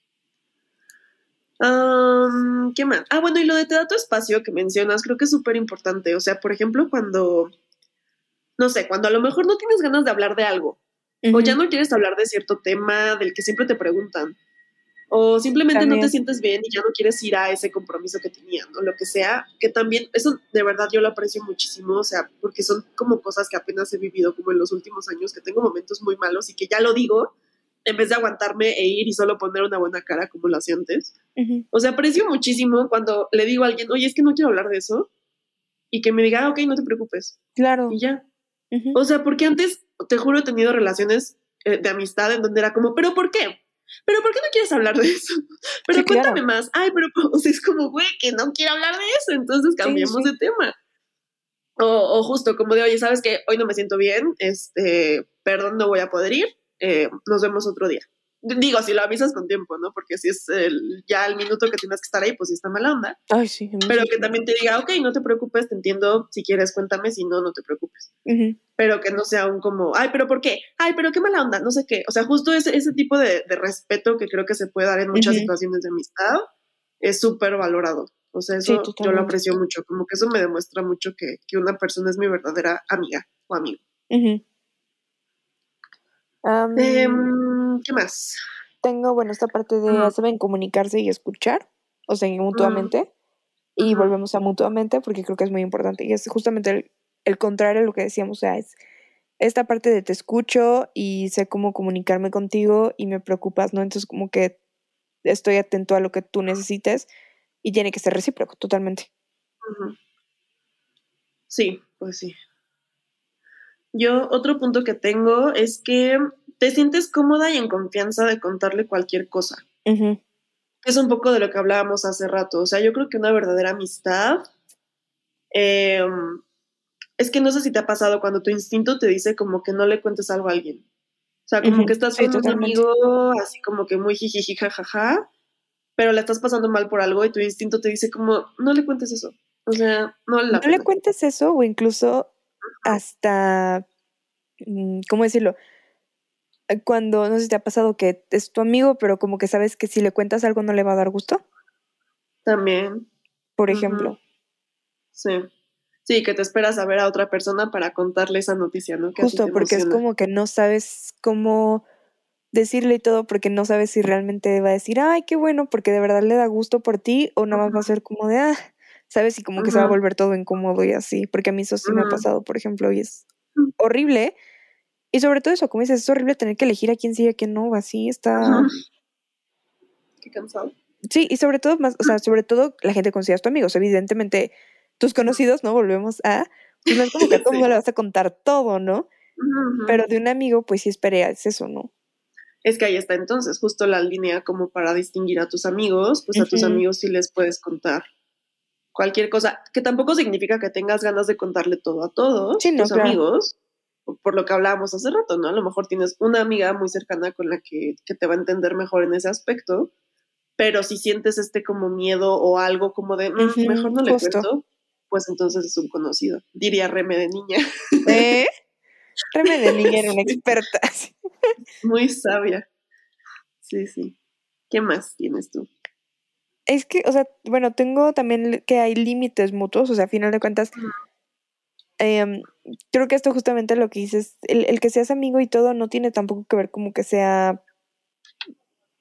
¿qué más? Ah, bueno, y lo de te da tu espacio que mencionas, creo que es súper importante. O sea, por ejemplo, cuando, no sé, cuando a lo mejor no tienes ganas de hablar de algo, o ya no quieres hablar de cierto tema del que siempre te preguntan, o simplemente no te sientes bien y ya no quieres ir a ese compromiso que tenían, o lo que sea, que también, eso de verdad yo lo aprecio muchísimo, o sea, porque son como cosas que apenas he vivido como en los últimos años, que tengo momentos muy malos y que ya lo digo, en vez de aguantarme e ir y solo poner una buena cara como lo hacía antes. O sea, aprecio muchísimo cuando le digo a alguien, oye, es que no quiero hablar de eso, y que me diga, ah, ok, no te preocupes, Claro. y ya. O sea, porque antes, te juro, he tenido relaciones eh, de amistad en donde era como, ¿pero por qué? ¿Pero por qué no quieres hablar de eso? *laughs* Pero Sí, claro. cuéntame más. Ay, pero, *laughs* o sea, es como, güey, que no quiero hablar de eso, entonces cambiemos sí. de tema. O, o justo como de, oye, ¿sabes qué? Hoy no me siento bien, este, perdón, no voy a poder ir, eh, nos vemos otro día. Digo, si lo avisas con tiempo, ¿no? Porque si es el- ya el minuto que tienes que estar ahí, pues sí está mala onda. Ay, sí. Pero sí. que también te diga, ok, no te preocupes, te entiendo, si quieres cuéntame, si no, no te preocupes pero que no sea un como, ay, pero ¿por qué? Ay, pero qué mala onda, no sé qué. O sea, justo ese, ese tipo de, de respeto que creo que se puede dar en muchas situaciones de amistad es súper valorado. O sea, Sí, eso yo lo aprecio mucho, como que eso me demuestra mucho que, que una persona es mi verdadera amiga o amigo. ¿Qué más? tengo, bueno, esta parte de Ujú. saben comunicarse y escuchar, o sea, mutuamente. Y volvemos a mutuamente porque creo que es muy importante. Y es justamente el, el contrario a lo que decíamos, o sea, es esta parte de te escucho y sé cómo comunicarme contigo y me preocupas, ¿no? Entonces como que estoy atento a lo que tú necesites y tiene que ser recíproco, totalmente. Sí, pues sí. Yo, otro punto que tengo es que te sientes cómoda y en confianza de contarle cualquier cosa. Es un poco de lo que hablábamos hace rato. O sea, yo creo que una verdadera amistad eh, es que no sé si te ha pasado cuando tu instinto te dice como que no le cuentes algo a alguien. O sea, como que estás sí, con un amigo así como que muy jijiji jajaja, pero le estás pasando mal por algo y tu instinto te dice como no le cuentes eso. O sea, no la No le cuentes eso o incluso hasta, mm, ¿cómo decirlo? Eh, Cuando, no sé si te ha pasado que es tu amigo, pero como que sabes que si le cuentas algo no le va a dar gusto, También, por ejemplo. sí. Sí, que te esperas a ver a otra persona para contarle esa noticia, ¿no? Que Justo porque es como que no sabes cómo decirle y todo, porque no sabes si realmente va a decir, ay, qué bueno, porque de verdad le da gusto por ti, o nada más va a ser como de, ah, ¿sabes? Y como que se va a volver todo incómodo y así, porque a mí eso sí me ha pasado, por ejemplo, y es horrible. Y sobre todo eso, como dices, es horrible tener que elegir a quién sí y a quién no, así está. Qué cansado. Sí, y sobre todo, más, o sea, sobre todo la gente considera tus amigos. Evidentemente, tus conocidos, ¿no? Volvemos a. Pues no es como que a todo *laughs* Sí. mundo le vas a contar todo, ¿no? Pero de un amigo, pues sí esperas eso, ¿no? Es que ahí está entonces justo la línea como para distinguir a tus amigos, pues a tus amigos sí les puedes contar cualquier cosa, que tampoco significa que tengas ganas de contarle todo a todos Sí, no, tus claro. amigos, por lo que hablábamos hace rato, ¿no? A lo mejor tienes una amiga muy cercana con la que, que te va a entender mejor en ese aspecto, pero si sientes este como miedo o algo como de, "Mm, mejor no le justo. cuento, pues entonces es un conocido, diría Reme de niña, ¿Eh? *laughs* Reme de niña era una experta. muy sabia. Sí, sí. ¿Qué más tienes tú? Es que, o sea, bueno, tengo también que hay límites mutuos, o sea, a final de cuentas. Em, creo que esto justamente lo que dices, el, el que seas amigo y todo no tiene tampoco que ver como que sea,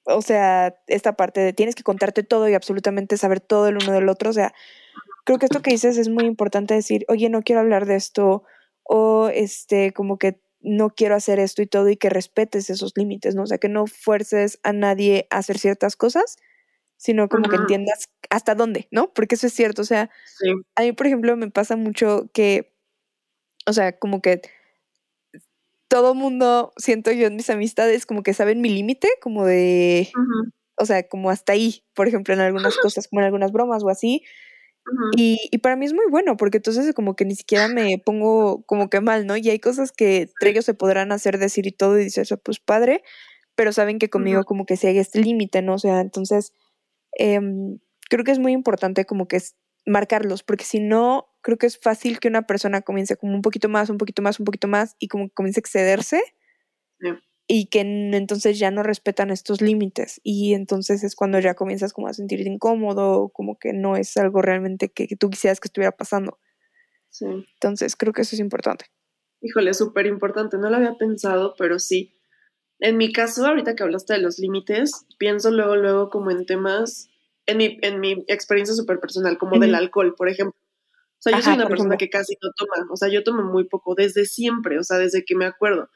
o sea, esta parte de tienes que contarte todo y absolutamente saber todo el uno del otro, o sea, creo que esto que dices es muy importante decir, oye, no quiero hablar de esto, o este, como que no quiero hacer esto y todo, y que respetes esos límites, ¿no? O sea, que no fuerces a nadie a hacer ciertas cosas, sino como que entiendas hasta dónde, ¿no? Porque eso es cierto, o sea, Sí. a mí, por ejemplo, me pasa mucho que, o sea, como que todo mundo, siento yo en mis amistades, como que saben mi límite, como de, o sea, como hasta ahí, por ejemplo, en algunas cosas, como en algunas bromas o así. Y, y para mí es muy bueno, porque entonces como que ni siquiera me pongo como que mal, ¿no? Y hay cosas que entre ellos se podrán hacer, decir y todo, y dices, "Ah, pues padre, pero saben que conmigo como que sí hay este límite, ¿no? O sea, entonces em, creo que es muy importante como que es marcarlos, porque si no, creo que es fácil que una persona comience como un poquito más, un poquito más, un poquito más, y como que comience a excederse. Sí. y que entonces ya no respetan estos límites y entonces es cuando ya comienzas como a sentirte incómodo, como que no es algo realmente que, que tú quisieras que estuviera pasando. Sí. Entonces creo que eso es importante. Híjole, súper importante. No lo había pensado, pero sí. En mi caso, ahorita que hablaste de los límites, pienso luego, luego como en temas, en mi, en mi experiencia súper personal, como del alcohol, por ejemplo. Sea, yo Ajá, soy una persona que casi no toma, o sea, yo tomo muy poco desde siempre, o sea, desde que me acuerdo.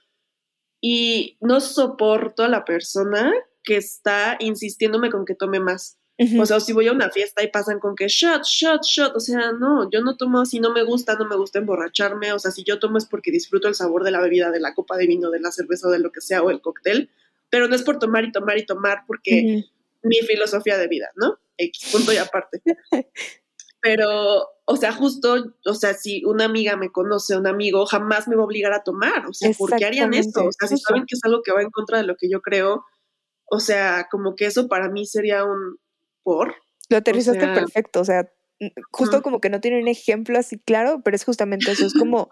Y no soporto a la persona que está insistiéndome con que tome más. Ujú. O sea, o si voy a una fiesta y pasan con que shot, shot, shot, o sea, no, yo no tomo si no me gusta, no me gusta emborracharme, o sea, si yo tomo es porque disfruto el sabor de la bebida, de la copa de vino, de la cerveza, de lo que sea, o el cóctel, pero no es por tomar y tomar y tomar porque Ujú. mi filosofía de vida, ¿no? X punto y aparte. *laughs* Pero, o sea, justo, o sea, si una amiga me conoce, un amigo, jamás me va a obligar a tomar. O sea, ¿por qué harían esto? O sea, si saben que es algo que va en contra de lo que yo creo, o sea, como que eso para mí sería un por. Lo aterrizaste sea- perfecto, o sea, justo como que no tiene un ejemplo así claro, pero es justamente eso, es como,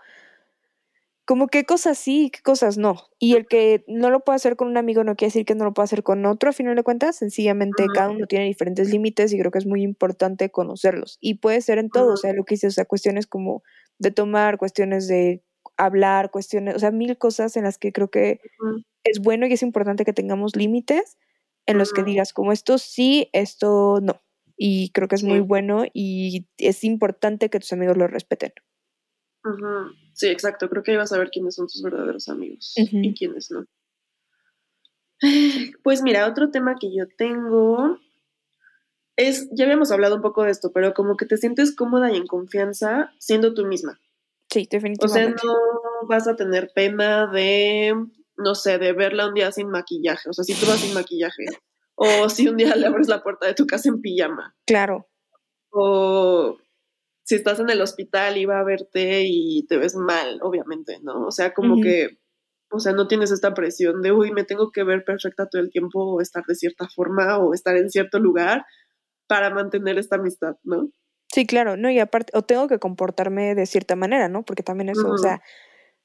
como qué cosas sí y qué cosas no. Y el que no lo puede hacer con un amigo no quiere decir que no lo pueda hacer con otro, a final de cuentas, sencillamente cada uno tiene diferentes límites y creo que es muy importante conocerlos. Y puede ser en todo, o sea, lo que hice, o sea, cuestiones como de tomar, cuestiones de hablar, cuestiones, o sea, mil cosas en las que creo que es bueno y es importante que tengamos límites en los que digas como esto sí, esto no. Y creo que es muy bueno y es importante que tus amigos lo respeten. Sí, exacto. Creo que ahí vas a ver quiénes son tus verdaderos amigos y quiénes no. *sighs* Pues mira, otro tema que yo tengo es, ya habíamos hablado un poco de esto, pero como que te sientes cómoda y en confianza siendo tú misma. Sí, O sea, definitivamente. no vas a tener pena de, no sé, de verla un día sin maquillaje. O sea, si tú vas sin maquillaje. O si un día le abres la puerta de tu casa en pijama. Claro. O si estás en el hospital y va a verte y te ves mal, obviamente, ¿no? O sea, como que, o sea, no tienes esta presión de, uy, me tengo que ver perfecta todo el tiempo o estar de cierta forma o estar en cierto lugar para mantener esta amistad, ¿no? Sí, claro, no, y aparte, o tengo que comportarme de cierta manera, ¿no? Porque también eso, o sea,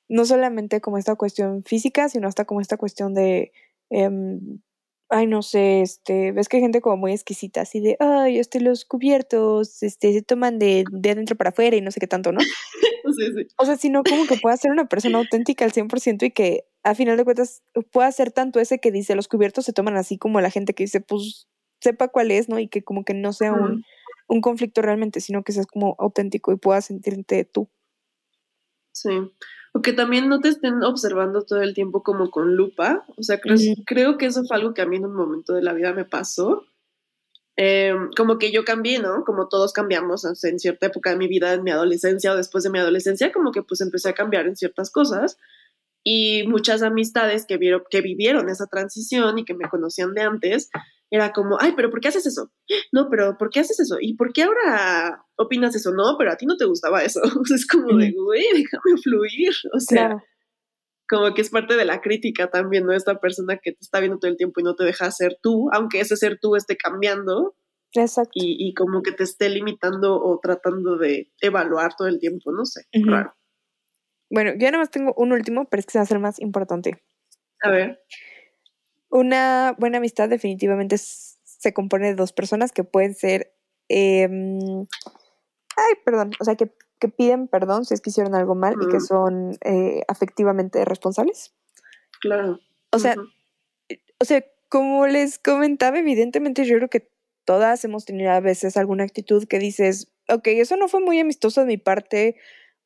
no solamente como esta cuestión física, sino hasta como esta cuestión de, em, ay, no sé, este, ves que hay gente como muy exquisita, así de, ay, este, los cubiertos, este, se toman de, de adentro para afuera y no sé qué tanto, ¿no? *laughs* Sí, sí. O sea, sino como que pueda ser una persona auténtica al 100% y que a final de cuentas pueda ser tanto ese que dice los cubiertos se toman así como la gente que dice, pues sepa cuál es, ¿no? Y que como que no sea un, un conflicto realmente, sino que seas como auténtico y puedas sentirte tú. Sí. O que también no te estén observando todo el tiempo como con lupa. O sea, creo, que eso fue algo que a mí en un momento de la vida me pasó. Eh, como que yo cambié, ¿no? Como todos cambiamos o sea, en cierta época de mi vida, en mi adolescencia o después de mi adolescencia, como que pues empecé a cambiar en ciertas cosas. Y muchas amistades que, vieron, que vivieron esa transición y que me conocían de antes, era como, ay, pero ¿por qué haces eso? No, pero ¿por qué haces eso? ¿Y por qué ahora opinas eso? No, pero a ti no te gustaba eso. *laughs* O sea, es como de, güey, déjame fluir. O sea, Claro. como que es parte de la crítica también, ¿no? Esta persona que te está viendo todo el tiempo y no te deja ser tú, aunque ese ser tú esté cambiando Exacto. y, y como que te esté limitando o tratando de evaluar todo el tiempo, no sé, Ujú. raro. Bueno, yo nada más tengo un último, pero es que se va a hacer más importante. A ver, Una buena amistad definitivamente se compone de dos personas que pueden ser, em, ay, perdón, o sea, que, que piden perdón si es que hicieron algo mal y que son eh, afectivamente responsables. claro. O sea, Ujú. o sea, como les comentaba, evidentemente yo creo que todas hemos tenido a veces alguna actitud que dices, ok, eso no fue muy amistoso de mi parte,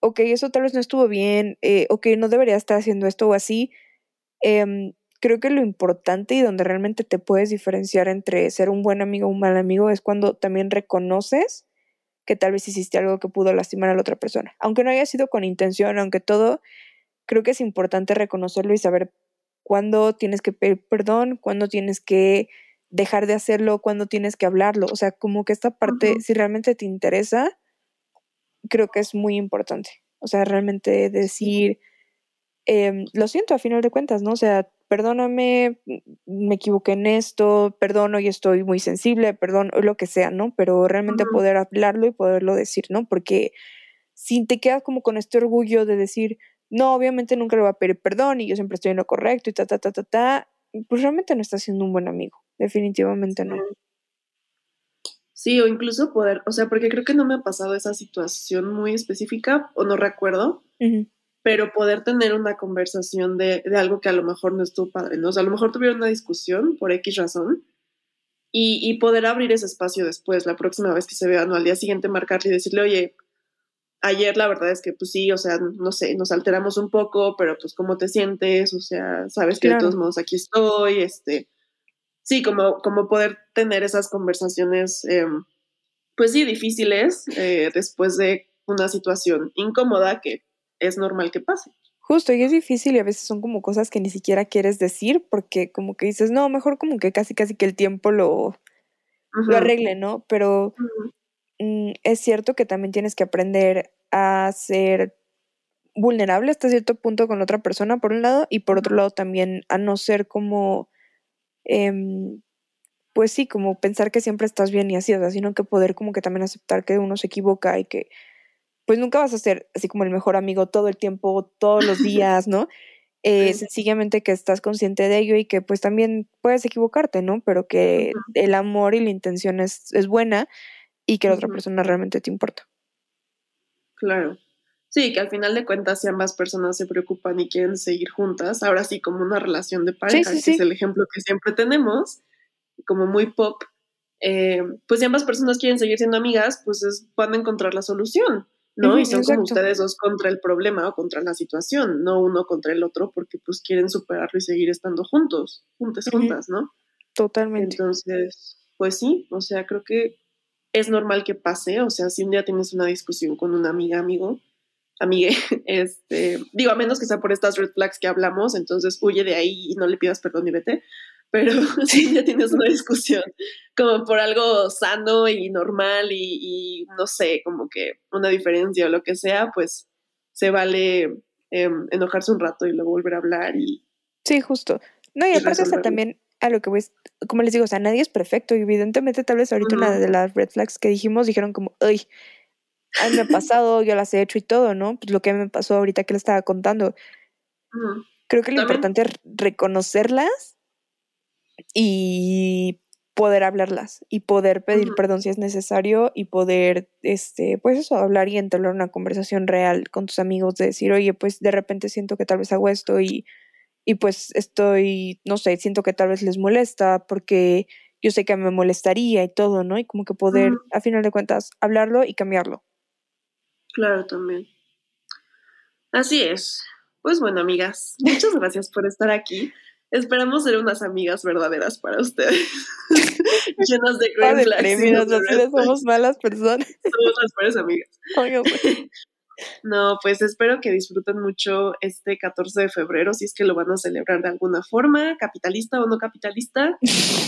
ok, eso tal vez no estuvo bien, eh, ok, no debería estar haciendo esto o así. Em, creo que lo importante y donde realmente te puedes diferenciar entre ser un buen amigo o un mal amigo es cuando también reconoces que tal vez hiciste algo que pudo lastimar a la otra persona. Aunque no haya sido con intención, aunque todo, creo que es importante reconocerlo y saber cuándo tienes que pedir perdón, cuándo tienes que dejar de hacerlo, cuándo tienes que hablarlo. O sea, como que esta parte, si realmente te interesa, creo que es muy importante. O sea, realmente decir, em, lo siento a final de cuentas, ¿no? O sea, perdóname, me equivoqué en esto, perdono y estoy muy sensible, perdón, o lo que sea, ¿no? Pero realmente poder hablarlo y poderlo decir, ¿no? Porque si te quedas como con este orgullo de decir, no, obviamente nunca le va a pedir perdón y yo siempre estoy en lo correcto y ta, ta, ta, ta, ta, pues realmente no está siendo un buen amigo. Definitivamente no. Sí, o incluso poder, o sea, porque creo que no me ha pasado esa situación muy específica, o no recuerdo. Pero poder tener una conversación de, de algo que a lo mejor no estuvo padre, ¿no? O sea, a lo mejor tuvieron una discusión por X razón y, y poder abrir ese espacio después, la próxima vez que se vean o al día siguiente marcarle y decirle, oye, ayer la verdad es que pues sí, o sea, no sé, nos alteramos un poco, pero pues cómo te sientes, o sea, sabes que de todos modos aquí estoy, este, sí, como, como poder tener esas conversaciones, em, pues sí, difíciles eh, después de una situación incómoda que es normal que pase. Justo, y es difícil y a veces son como cosas que ni siquiera quieres decir porque como que dices, no, mejor como que casi casi que el tiempo lo, lo arregle, ¿no? Pero mm, es cierto que también tienes que aprender a ser vulnerable hasta cierto punto con otra persona, por un lado, y por otro lado también a no ser como, em, pues sí, como pensar que siempre estás bien y así, o sea, sino que poder como que también aceptar que uno se equivoca y que pues nunca vas a ser así como el mejor amigo todo el tiempo, todos los *laughs* días, ¿no? Eh, Sí. sencillamente que estás consciente de ello y que pues también puedes equivocarte, ¿no? Pero que el amor y la intención es, es buena y que la otra persona realmente te importa. Claro. Sí, que al final de cuentas, si ambas personas se preocupan y quieren seguir juntas, ahora sí, como una relación de pareja, sí, que es el ejemplo que siempre tenemos, como muy pop, eh, pues si ambas personas quieren seguir siendo amigas, pues es- van a encontrar la solución, ¿no? Y son como ustedes dos contra el problema o contra la situación, no uno contra el otro, porque pues quieren superarlo y seguir estando juntos, juntas, juntas, ¿no? Totalmente. Entonces, pues sí, o sea, creo que es normal que pase, o sea, si un día tienes una discusión con una amiga, amigo, amigue, *laughs* este, digo, a menos que sea por estas red flags que hablamos, entonces huye de ahí y no le pidas perdón y vete, pero si un día tienes una discusión como por algo sano y normal y, y, no sé, como que una diferencia o lo que sea, pues se vale em, enojarse un rato y luego volver a hablar y Sí, justo. No, y y aparte hasta también a lo que voy, como les digo, o sea, nadie es perfecto y evidentemente tal vez ahorita una de las red flags que dijimos dijeron como, ay, a mí me ha pasado, yo las he hecho y todo, ¿no? Pues lo que me pasó ahorita que le estaba contando. Creo que lo También- importante es reconocerlas y poder hablarlas y poder pedir perdón si es necesario y poder, este, pues eso, hablar y entablar una conversación real con tus amigos de decir, oye, pues de repente siento que tal vez hago esto y, y pues estoy, no sé, siento que tal vez les molesta porque yo sé que me molestaría y todo, ¿no? Y como que poder, a final de cuentas, hablarlo y cambiarlo. Claro, también. Así es. Pues bueno, amigas, muchas *laughs* gracias por estar aquí. Esperamos ser unas amigas verdaderas para ustedes. *laughs* Llenas de green flags somos malas personas. *laughs* Somos las mejores amigas. Pues, *laughs* No, pues espero que disfruten mucho este 14 de febrero, si es que lo van a celebrar de alguna forma, capitalista o no capitalista.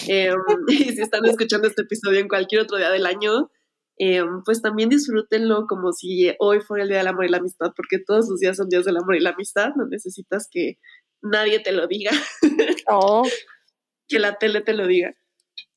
Eh, y si están escuchando este episodio en cualquier otro día del año, eh, pues también disfrútenlo como si hoy fuera el Día del Amor y la Amistad, porque todos los días son días del amor y la amistad, no necesitas que nadie te lo diga, *laughs* oh, que la tele te lo diga.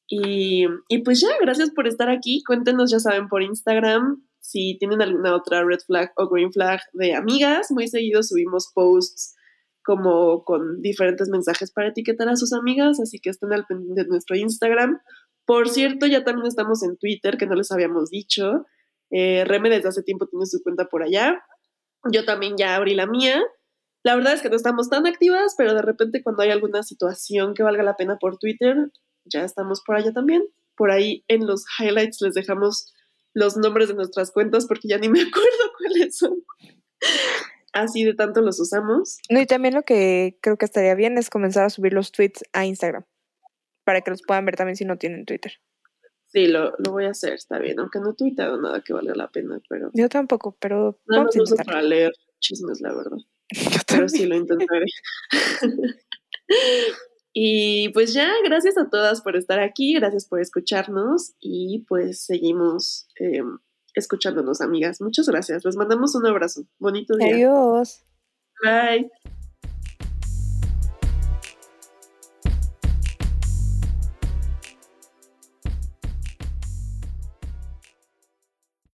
Y, y pues ya, gracias por estar aquí. Cuéntenos, ya saben, por Instagram si tienen alguna otra red flag o green flag de amigas. Muy seguido subimos posts como con diferentes mensajes para etiquetar a sus amigas, así que estén al pendiente de nuestro Instagram. Por cierto, ya también estamos en Twitter, que no les habíamos dicho. Eh, Reme desde hace tiempo tiene su cuenta por allá. Yo también ya abrí la mía. La verdad es que no estamos tan activas, pero de repente cuando hay alguna situación que valga la pena por Twitter, ya estamos por allá también. Por ahí en los highlights les dejamos los nombres de nuestras cuentas porque ya ni me *laughs* acuerdo cuáles son. Así de tanto los usamos. No, y también lo que creo que estaría bien es comenzar a subir los tweets a Instagram para que los puedan ver también si no tienen Twitter. Sí, lo, lo voy a hacer, está bien, aunque no he tuiteado nada que valga la pena, pero Yo tampoco, pero nada más uso para leer chismes, la verdad. *laughs* Yo Pero sí lo intentaré. *laughs* y pues ya, gracias a todas por estar aquí, gracias por escucharnos y pues seguimos eh, escuchándonos, amigas. Muchas gracias. Les mandamos un abrazo. Bonito día. Adiós. Bye.